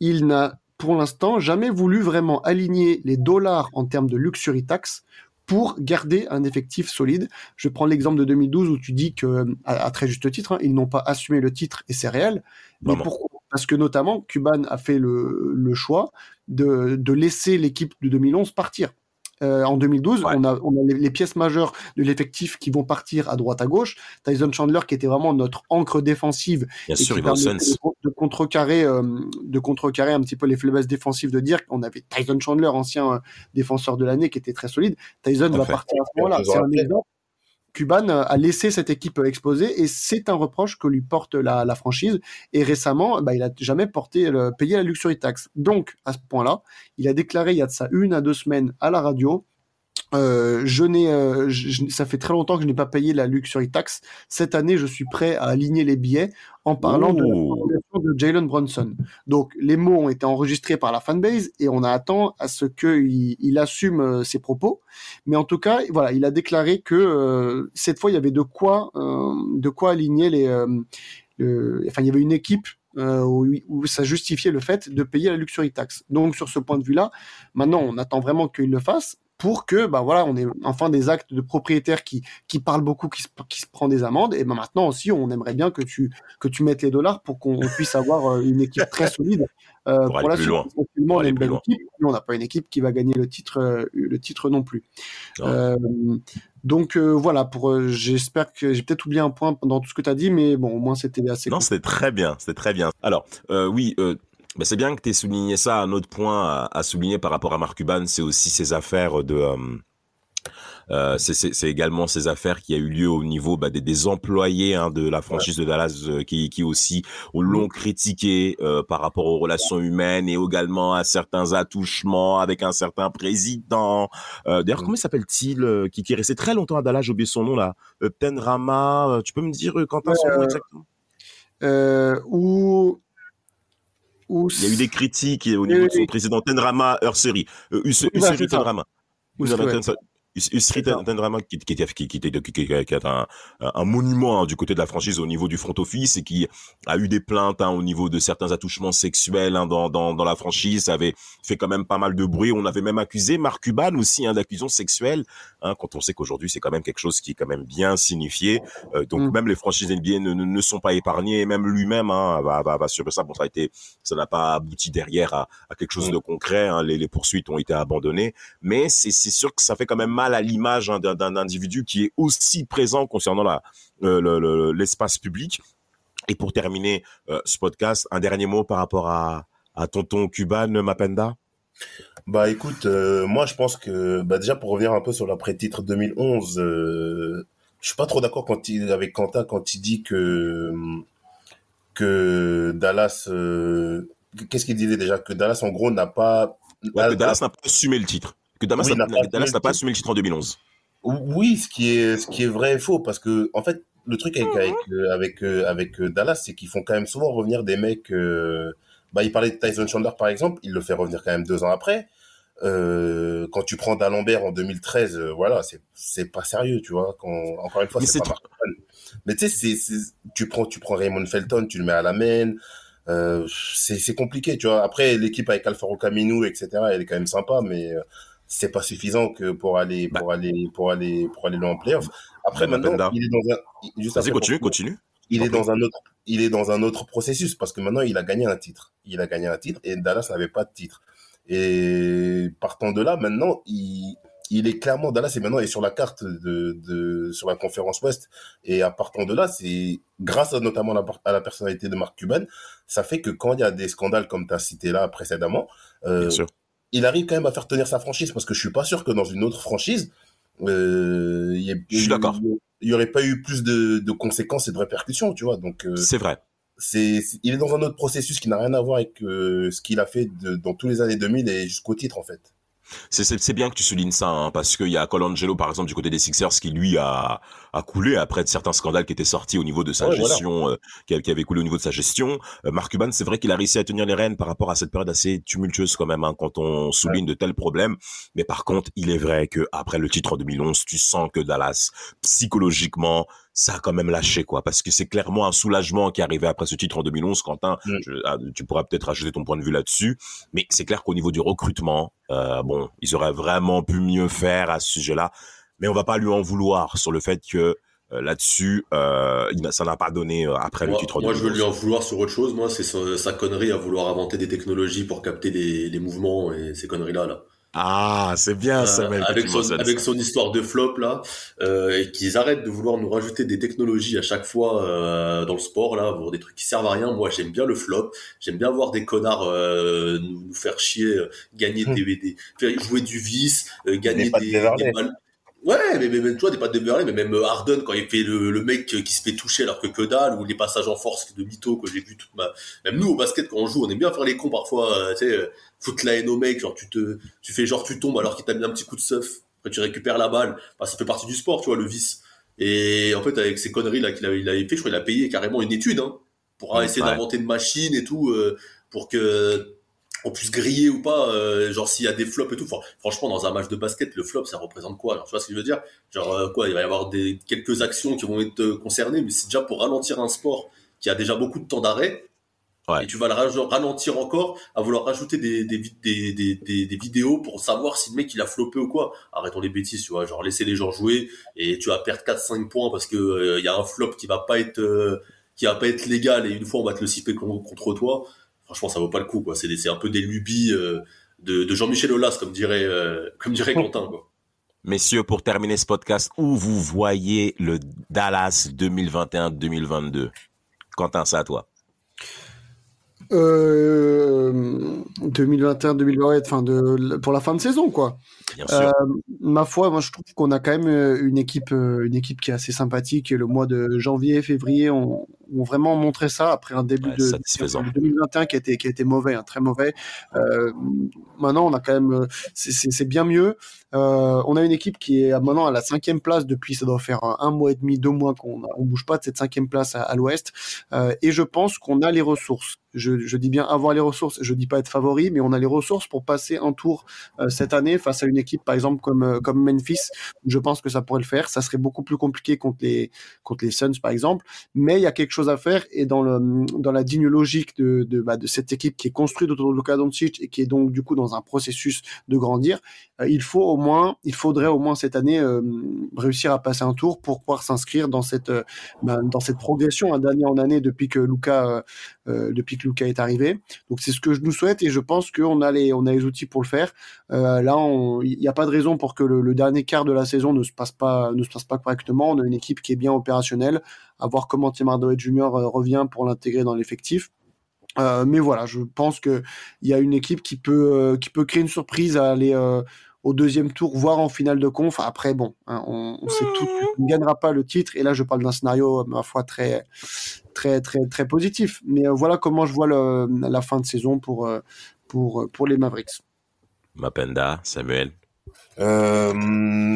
Speaker 6: il n'a, pour l'instant, jamais voulu vraiment aligner les dollars en termes de luxury tax pour garder un effectif solide. Je prends l'exemple de 2012 où tu dis que, à, à très juste titre, hein, ils n'ont pas assumé le titre et c'est réel. Mais pourquoi? Parce que notamment, Cuban a fait le, le choix de, de laisser l'équipe de 2011 partir. Euh, en 2012,
Speaker 4: Ouais.
Speaker 6: on a, on a les, les pièces majeures de l'effectif qui vont partir à droite à gauche. Tyson Chandler qui était vraiment notre encre défensive
Speaker 4: Bien
Speaker 6: et
Speaker 4: sûr,
Speaker 6: qui de, contrecarrer, euh, de contrecarrer un petit peu les faiblesses défensives de dire qu'on avait Tyson Chandler, ancien euh, défenseur de l'année, qui était très solide. Tyson va
Speaker 4: fait.
Speaker 6: partir à ce moment-là. C'est un exemple. Cuban euh, a laissé cette équipe euh, exposée et c'est un reproche que lui porte la, franchise. Et récemment, bah, il a jamais porté payé la luxury tax. Donc, à ce point-là, il a déclaré il y a de ça une à deux semaines à la radio. Euh, je n'ai, euh, ça fait très longtemps que je n'ai pas payé la luxury tax. Cette année, je suis prêt à aligner les billets en parlant de Jalen Brunson. Donc, les mots ont été enregistrés par la fanbase et on attend à ce qu'il il assume euh, ses propos. Mais en tout cas, voilà, il a déclaré que euh, cette fois, il y avait de quoi, de quoi aligner les. le- enfin, il y avait une équipe euh, où, où ça justifiait le fait de payer la luxury tax. Donc, sur ce point de vue-là, maintenant, on attend vraiment qu'il le fasse pour que, bah voilà, on ait enfin des actes de propriétaires qui qui parlent beaucoup, qui se, qui se prend des amendes. Et ben maintenant aussi, on aimerait bien que tu que tu mettes les dollars pour qu'on [laughs] puisse avoir euh, une équipe très solide euh,
Speaker 4: Pour
Speaker 6: la suite.
Speaker 4: Pour
Speaker 6: on a une belle équipe, mais on n'a pas une équipe qui va gagner le titre euh, le titre non plus.
Speaker 4: Non.
Speaker 6: Euh, donc euh, voilà, pour j'espère que j'ai peut-être oublié un point dans tout ce que tu as dit, mais bon, au moins c'était assez.
Speaker 4: Non,
Speaker 6: cool.
Speaker 4: c'était très bien, c'était très bien. Alors, oui, bah, c'est bien que tu aies souligné ça. Un autre point à, à souligner par rapport à Mark Cuban, c'est aussi ses affaires de... euh, euh, c'est- également ces affaires qui a eu lieu au niveau bah, des, des employés hein, de la franchise de Dallas euh, qui, qui aussi l'ont critiqué euh, par rapport aux relations humaines et également à certains attouchements avec un certain président. D'ailleurs, comment s'appelle-t-il qui, qui est resté très longtemps à Dallas? J'ai oublié son nom là. Euh, tu peux me dire Quentin son nom exactement?
Speaker 6: ou
Speaker 4: Il y a eu des critiques au niveau de son
Speaker 6: oui.
Speaker 4: président Tenrama Urseri. Euh, Us-
Speaker 6: Oui.
Speaker 4: Tenrama.
Speaker 6: Ça.
Speaker 4: Tenrama qui, qui, était- qui, qui, est un, un monument hein, du côté de la franchise au niveau du front office et qui a eu des plaintes hein, au niveau de certains attouchements sexuels hein, dans, dans, dans la franchise. Ça avait fait quand même pas mal de bruit. On avait même accusé Mark Cuban aussi hein, d'accusations sexuelles quand on sait qu'aujourd'hui c'est quand même quelque chose qui est quand même bien signifié. Euh, donc
Speaker 6: Mm.
Speaker 4: même les franchises NBA ne, ne, ne sont pas épargnées. Et même lui-même va, va, va sur ça. Bon, ça a été, ça n'a pas abouti derrière à, à quelque chose
Speaker 7: Mm.
Speaker 4: de concret. Les, les poursuites ont été abandonnées, mais c'est sûr que ça fait quand même mal à l'image hein, d'un individu qui est aussi présent concernant la euh, le- le- l'espace public. Et pour terminer euh, ce podcast, un dernier mot par rapport à, à tonton Cuban Mapenda?
Speaker 7: Bah écoute, euh, moi je pense que bah déjà pour revenir un peu sur l'après-titre 2011, euh, je suis pas trop d'accord quand il avec Quentin quand il dit que que Dallas, euh, qu'est-ce qu'il disait déjà? Que Dallas en gros n'a pas
Speaker 4: Ouais,
Speaker 7: a-
Speaker 4: que Dallas n'a pas assumé le titre. Que Dallas
Speaker 7: Oui,
Speaker 4: n'a
Speaker 7: pas assumé
Speaker 4: pas
Speaker 7: le
Speaker 4: assumé le titre en 2011.
Speaker 7: Oui, ce qui est ce qui est vrai et faux parce que en fait le truc avec avec euh, avec, euh, avec euh, Dallas c'est qu'ils font quand même souvent revenir des mecs. euh, bah il parlait de Tyson Chandler par exemple, il le fait revenir quand même deux ans après. Euh, quand tu prends D'Alembert en 2013, euh, voilà, c'est c'est pas sérieux, tu vois. Quand, encore une fois,
Speaker 4: Mais
Speaker 7: c'est pas. Mais tu sais, tu prends tu prends Raymond Felton, tu le mets à la main. Euh, c'est c'est compliqué, tu vois. Après l'équipe avec Alfaro Camino, etc. Elle est quand même sympa, mais euh, c'est pas suffisant que pour aller
Speaker 4: Bah.
Speaker 7: pour aller pour aller pour aller loin en playoff. Après,
Speaker 4: Mapenda.
Speaker 7: maintenant, il est dans un. juste après,
Speaker 4: continue,
Speaker 7: pour-
Speaker 4: continue.
Speaker 7: Il est dans un autre, il est dans un autre processus parce que maintenant il a gagné un titre. Il a gagné un titre et Dallas n'avait pas de titre. Et partant de là, maintenant, il, il est clairement Dallas est maintenant est sur la carte de, de sur la conférence Ouest. Et à partant de là, c'est grâce à, notamment la, à la personnalité de Mark Cuban, ça fait que quand il y a des scandales comme tu as cité là précédemment, euh,
Speaker 4: Bien sûr.
Speaker 7: Il arrive quand même à faire tenir sa franchise parce que je suis pas sûr que dans une autre franchise, euh, il y ait-
Speaker 4: Je suis d'accord.
Speaker 7: Il y aurait pas eu plus de, de conséquences et de répercussions, tu vois. Donc, euh,
Speaker 4: C'est vrai.
Speaker 7: c'est, c'est- il est dans un autre processus qui n'a rien à voir avec euh, ce qu'il a fait de, dans tous les années 2000 et jusqu'au titre, en fait.
Speaker 4: C'est- bien que tu soulignes ça, hein, parce qu'il y a Colangelo, par exemple, du côté des Sixers, qui lui a, a coulé après de certains scandales qui étaient sortis au niveau de sa
Speaker 7: Ouais, voilà.
Speaker 4: gestion, euh, qui, avait coulé au niveau de sa gestion. Euh, Mark Cuban, c'est vrai qu'il a réussi à tenir les rênes par rapport à cette période assez tumultueuse quand même, hein, quand on souligne de tels problèmes. Mais par contre, il est vrai que après le titre en 2011, tu sens que Dallas, psychologiquement, ça a quand même lâché, quoi, parce que c'est clairement un soulagement qui est arrivé après ce titre en 2011, Quentin.
Speaker 7: Mm.
Speaker 4: Je- ah, tu pourras peut-être ajouter ton point de vue là-dessus. Mais c'est clair qu'au niveau du recrutement, euh, bon, ils auraient vraiment pu mieux faire à ce sujet-là. Mais on va pas lui en vouloir sur le fait que euh, là-dessus, euh, ça n'a pas donné après le titre. en
Speaker 5: moi, je veux
Speaker 4: 2011.
Speaker 5: lui en vouloir sur autre chose. Moi, c'est sa, sa connerie à vouloir inventer des technologies pour capter les, les mouvements et ces conneries-là. Là.
Speaker 4: Ah, c'est bien,
Speaker 5: Euh,
Speaker 4: Samuel. que
Speaker 5: avec, son,
Speaker 4: mentionnes
Speaker 5: avec
Speaker 4: ça.
Speaker 5: son histoire de flop là, euh, et qu'ils arrêtent de vouloir nous rajouter des technologies à chaque fois euh, dans le sport là, pour des trucs qui servent à rien. Moi, j'aime bien le flop. J'aime bien voir des connards euh, nous, nous faire chier, gagner [laughs] des, des, faire jouer du vice, euh, gagner
Speaker 7: Des
Speaker 5: des balles. Ouais, mais, tu vois, des pas de mais même euh, Harden quand il fait le, le mec qui se fait toucher alors que que dalle, ou les passages en force de mytho que j'ai vu toute ma. Même nous au basket quand on joue, on aime bien faire les cons parfois, euh, tu sais, euh, foutre la haine au mec, genre tu te, tu fais genre tu tombes alors qu'il t'a mis un petit coup de seuf, après tu récupères la balle, bah, ça fait partie du sport, tu vois, le vice. Et en fait, avec ces conneries là qu'il avait, il avait fait, je crois qu'il a payé carrément une étude, hein, pour essayer d'inventer une machine et tout, euh, pour que on puisse griller ou pas, euh, genre s'il y a des flops et tout. Enfin, franchement, dans un match de basket, le flop, ça représente quoi? Genre, Tu vois ce que je veux dire? Genre euh, quoi Il va y avoir des quelques actions qui vont être euh, concernées, mais c'est déjà pour ralentir un sport qui a déjà beaucoup de temps d'arrêt.
Speaker 4: Ouais.
Speaker 5: Et tu vas le ralentir encore à vouloir rajouter des, des, des, des, vidéos pour savoir si le mec il a floppé ou quoi? Arrêtons les bêtises, tu vois. Genre laisser les gens jouer et tu vas perdre 4-5 points parce que euh, il y a un flop qui va pas être euh, qui va pas être légal et une fois on va te le siffler con- contre toi. Franchement, ça vaut pas le coup, quoi. C'est des- c'est un peu des lubies euh, de, de Jean-Michel Aulas, comme dirait euh, comme dirait [laughs] Quentin, quoi.
Speaker 4: Messieurs, pour terminer ce podcast, où vous voyez le Dallas 2021-2022 Quentin, c'est à toi.
Speaker 6: Euh, 2021, 2020, enfin de, pour la fin de saison, quoi.
Speaker 4: Bien sûr.
Speaker 6: Euh, ma foi, moi je trouve qu'on a quand même euh, une équipe, euh, une équipe qui est assez sympathique. Et le mois de janvier, février, on, on vraiment montré ça après un début
Speaker 4: Ouais,
Speaker 6: de,
Speaker 4: satisfaisant.
Speaker 6: de 2021 qui a été, qui a été mauvais, hein, très mauvais. Euh, maintenant, on a quand même, c'est- bien mieux. Euh, on a une équipe qui est maintenant à la cinquième place depuis, ça doit faire un, un mois et demi, deux mois qu'on on bouge pas de cette cinquième place à, à l'Ouest. Euh, et je pense qu'on a les ressources. Je, je dis bien avoir les ressources. Je dis pas être favori, mais on a les ressources pour passer un tour cette année face à une équipe, par exemple comme euh, comme Memphis. Je pense que ça pourrait le faire. Ça serait beaucoup plus compliqué contre les contre les Suns, par exemple. Mais il y a quelque chose à faire et dans le dans la digne logique de de, bah, de cette équipe qui est construite autour de Luka Doncic et qui est donc du coup dans un processus de grandir, euh, il faut au moins, il faudrait au moins cette année euh, réussir à passer un tour pour pouvoir s'inscrire dans cette ben, dans cette progression hein, d'année en année depuis que euh, depuis que Luka est arrivé. Donc c'est ce que je nous souhaite et je pense qu'on a les a les outils pour le faire. Là, on- il n'y a pas de raison pour que le, le dernier quart de la saison ne se passe pas ne se passe pas correctement. On a une équipe qui est bien opérationnelle. À voir comment Tim Hardaway Jr. euh, revient pour l'intégrer dans l'effectif. Euh, mais voilà, je pense que il y a une équipe qui peut euh, qui peut créer une surprise à aller euh, au deuxième tour, voire en finale de conf. Après, bon, hein, on, on sait tout qu'on ne gagnera pas le titre. Et là, je parle d'un scénario, ma foi, très très très très positif. Mais voilà comment je vois le, la fin de saison pour pour pour les Mavericks.
Speaker 4: Mapenda, Samuel?
Speaker 7: Euh,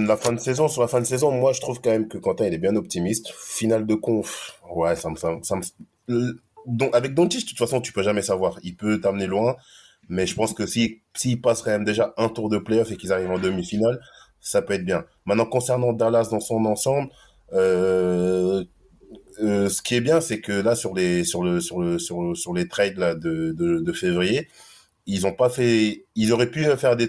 Speaker 7: la fin de saison, sur la fin de saison, moi je trouve quand même que Quentin il est bien optimiste. Finale de conf, ouais, ça me, ça me, donc avec Doncic, de toute façon, tu peux jamais savoir. Il peut t'amener loin, mais je pense que si s'il passe quand même déjà un tour de playoff et qu'ils arrivent en demi-finale, ça peut être bien. Maintenant concernant Dallas dans son ensemble, euh, euh, ce qui est bien, c'est que là sur les sur le sur le sur, sur les trades là de, de février, ils ont pas fait, ils auraient pu faire des,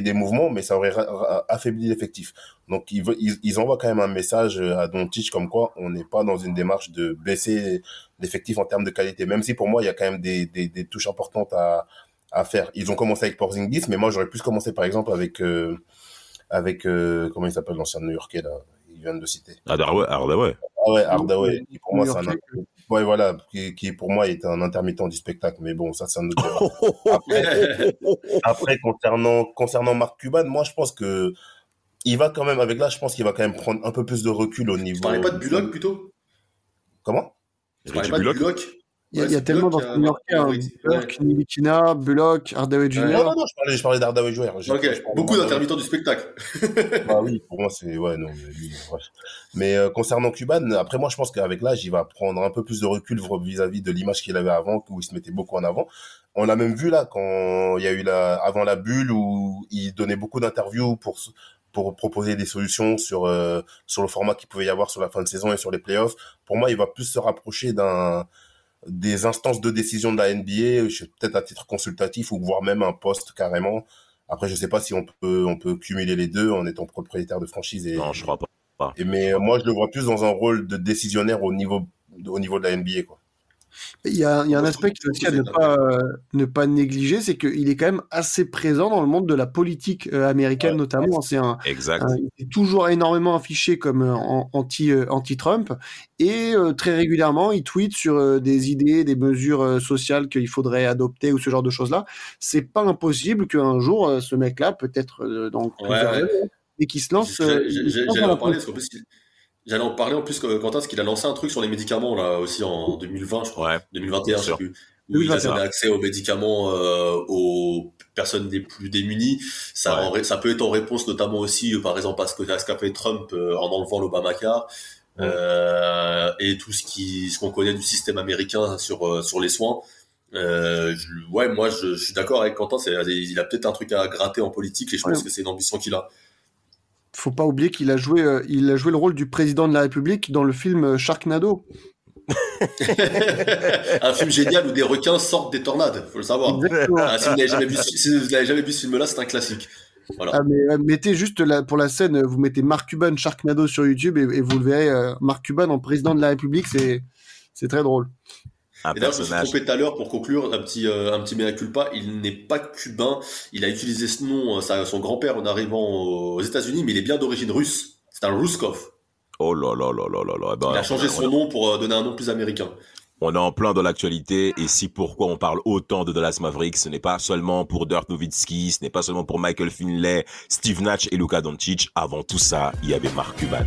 Speaker 7: des, mouvements, mais ça aurait ra- ra- affaibli l'effectif. Donc ils, ils, envoient quand même un message à Doncic comme quoi on n'est pas dans une démarche de baisser l'effectif en termes de qualité, même si pour moi il y a quand même des, des, touches importantes à, à faire. Ils ont commencé avec Porzingis, mais moi j'aurais plus commencé par exemple avec euh, avec euh, comment il s'appelle l'ancien New-Yorkais là, ils viennent de citer. Ah ouais, Hardaway, qui pour moi c'est un ouais voilà, qui, qui pour moi est un intermittent du spectacle, mais bon ça c'est un autre. [laughs] Après, après, concernant, concernant Marc Cuban, moi, je pense que il va quand même, avec là, je pense qu'il va quand même prendre un peu plus de recul au niveau.
Speaker 5: Tu parlais pas de Bullock plutôt?
Speaker 7: Comment?
Speaker 5: Tu parlais pas de
Speaker 4: Bullock?
Speaker 6: Il y a,
Speaker 5: Ouais,
Speaker 6: y a tellement hein.
Speaker 5: Ouais.
Speaker 6: Bullock, Nilikina, Bullock, Hardaway Jr.
Speaker 7: Non, non, non, je parlais, je parlais d'Hardaway parlais
Speaker 5: beaucoup d'intermittents du spectacle. [laughs]
Speaker 7: Bah oui, pour moi, c'est, ouais, non, mais. Mais euh, concernant Cuban, après, moi, je pense qu'avec l'âge, il va prendre un peu plus de recul vis-à-vis de l'image qu'il avait avant, où il se mettait beaucoup en avant. On l'a même vu là, quand il y a eu la, avant la bulle, où il donnait beaucoup d'interviews pour, pour proposer des solutions sur, euh, sur le format qu'il pouvait y avoir sur la fin de saison et sur les playoffs. Pour moi, il va plus se rapprocher d'un, des instances de décision de la NBA, je- peut-être à titre consultatif ou voire même un poste carrément. Après, je sais pas si on peut, on peut cumuler les deux en étant propriétaire de franchise et,
Speaker 4: Non, je crois pas.
Speaker 7: et mais euh, moi, je le vois plus dans un rôle de décisionnaire au niveau, au niveau de la NBA, quoi.
Speaker 6: Il y a, il y a un aspect qu'il aussi à ne pas, euh, ne pas négliger, c'est qu'il est quand même assez présent dans le monde de la politique euh, américaine,
Speaker 7: Ouais.
Speaker 6: notamment. C'est un,
Speaker 4: Exact.
Speaker 6: un- il est toujours énormément affiché comme euh, anti, anti-Trump et très régulièrement, il tweet sur des idées, des mesures sociales qu'il faudrait adopter ou ce genre de choses-là. C'est pas impossible qu'un jour, ce mec-là, peut-être dans plusieurs
Speaker 5: ouais.
Speaker 6: années, et qui se lance.
Speaker 5: J'allais en parler, parce qu'en plus, j'allais en parler en plus, que- Quentin, parce qu'il a lancé un truc sur les médicaments, là, aussi en 2020, je crois.
Speaker 4: Ouais.
Speaker 5: 2021, je sais plus. Où il
Speaker 6: 2021.
Speaker 5: a donné accès aux médicaments euh, aux personnes les plus démunies. Ça,
Speaker 4: Ouais.
Speaker 5: en ça peut être en réponse notamment aussi, euh, par exemple, à ce qu'a fait Trump euh, en enlevant l'Obamacare. Euh, et tout ce qui ce qu'on connaît du système américain sur euh, sur les soins euh, je- ouais moi je, je suis d'accord avec Quentin c'est il a peut-être un truc à gratter en politique et je pense
Speaker 6: Ouais.
Speaker 5: que c'est une ambition qu'il a
Speaker 6: faut pas oublier qu'il a joué, euh, il a joué le rôle du président de la République dans le film euh, Sharknado. [laughs]
Speaker 5: un film génial où des requins sortent des tornades, faut le savoir. Ah, si vous n'avez jamais vu, ce- si vous n'avez jamais vu ce film-là, c'est un classique. Voilà.
Speaker 6: Ah, mais euh, mettez juste la, pour la scène, euh, vous mettez Mark Cuban Sharknado sur YouTube et, et vous le verrez, euh, Mark Cuban en président de la République, c'est très drôle.
Speaker 5: D'ailleurs, je me suis trompé tout à l'heure pour conclure un petit euh, un petit mea culpa. Il n'est pas cubain. Il a utilisé ce nom, euh, ça, son grand-père en arrivant aux États-Unis, mais il est bien d'origine russe. C'est un Ruskov.
Speaker 4: Oh là là là là là là. Ben,
Speaker 5: Il a changé
Speaker 4: on-
Speaker 5: son nom pour euh, donner un nom plus américain.
Speaker 4: On est en plein dans l'actualité et si pourquoi on parle autant de Dallas Mavericks, ce n'est pas seulement pour Dirk Nowitzki, ce n'est pas seulement pour Michael Finlay, Steve Nash et Luka Doncic. Avant tout ça, il y avait Mark Cuban.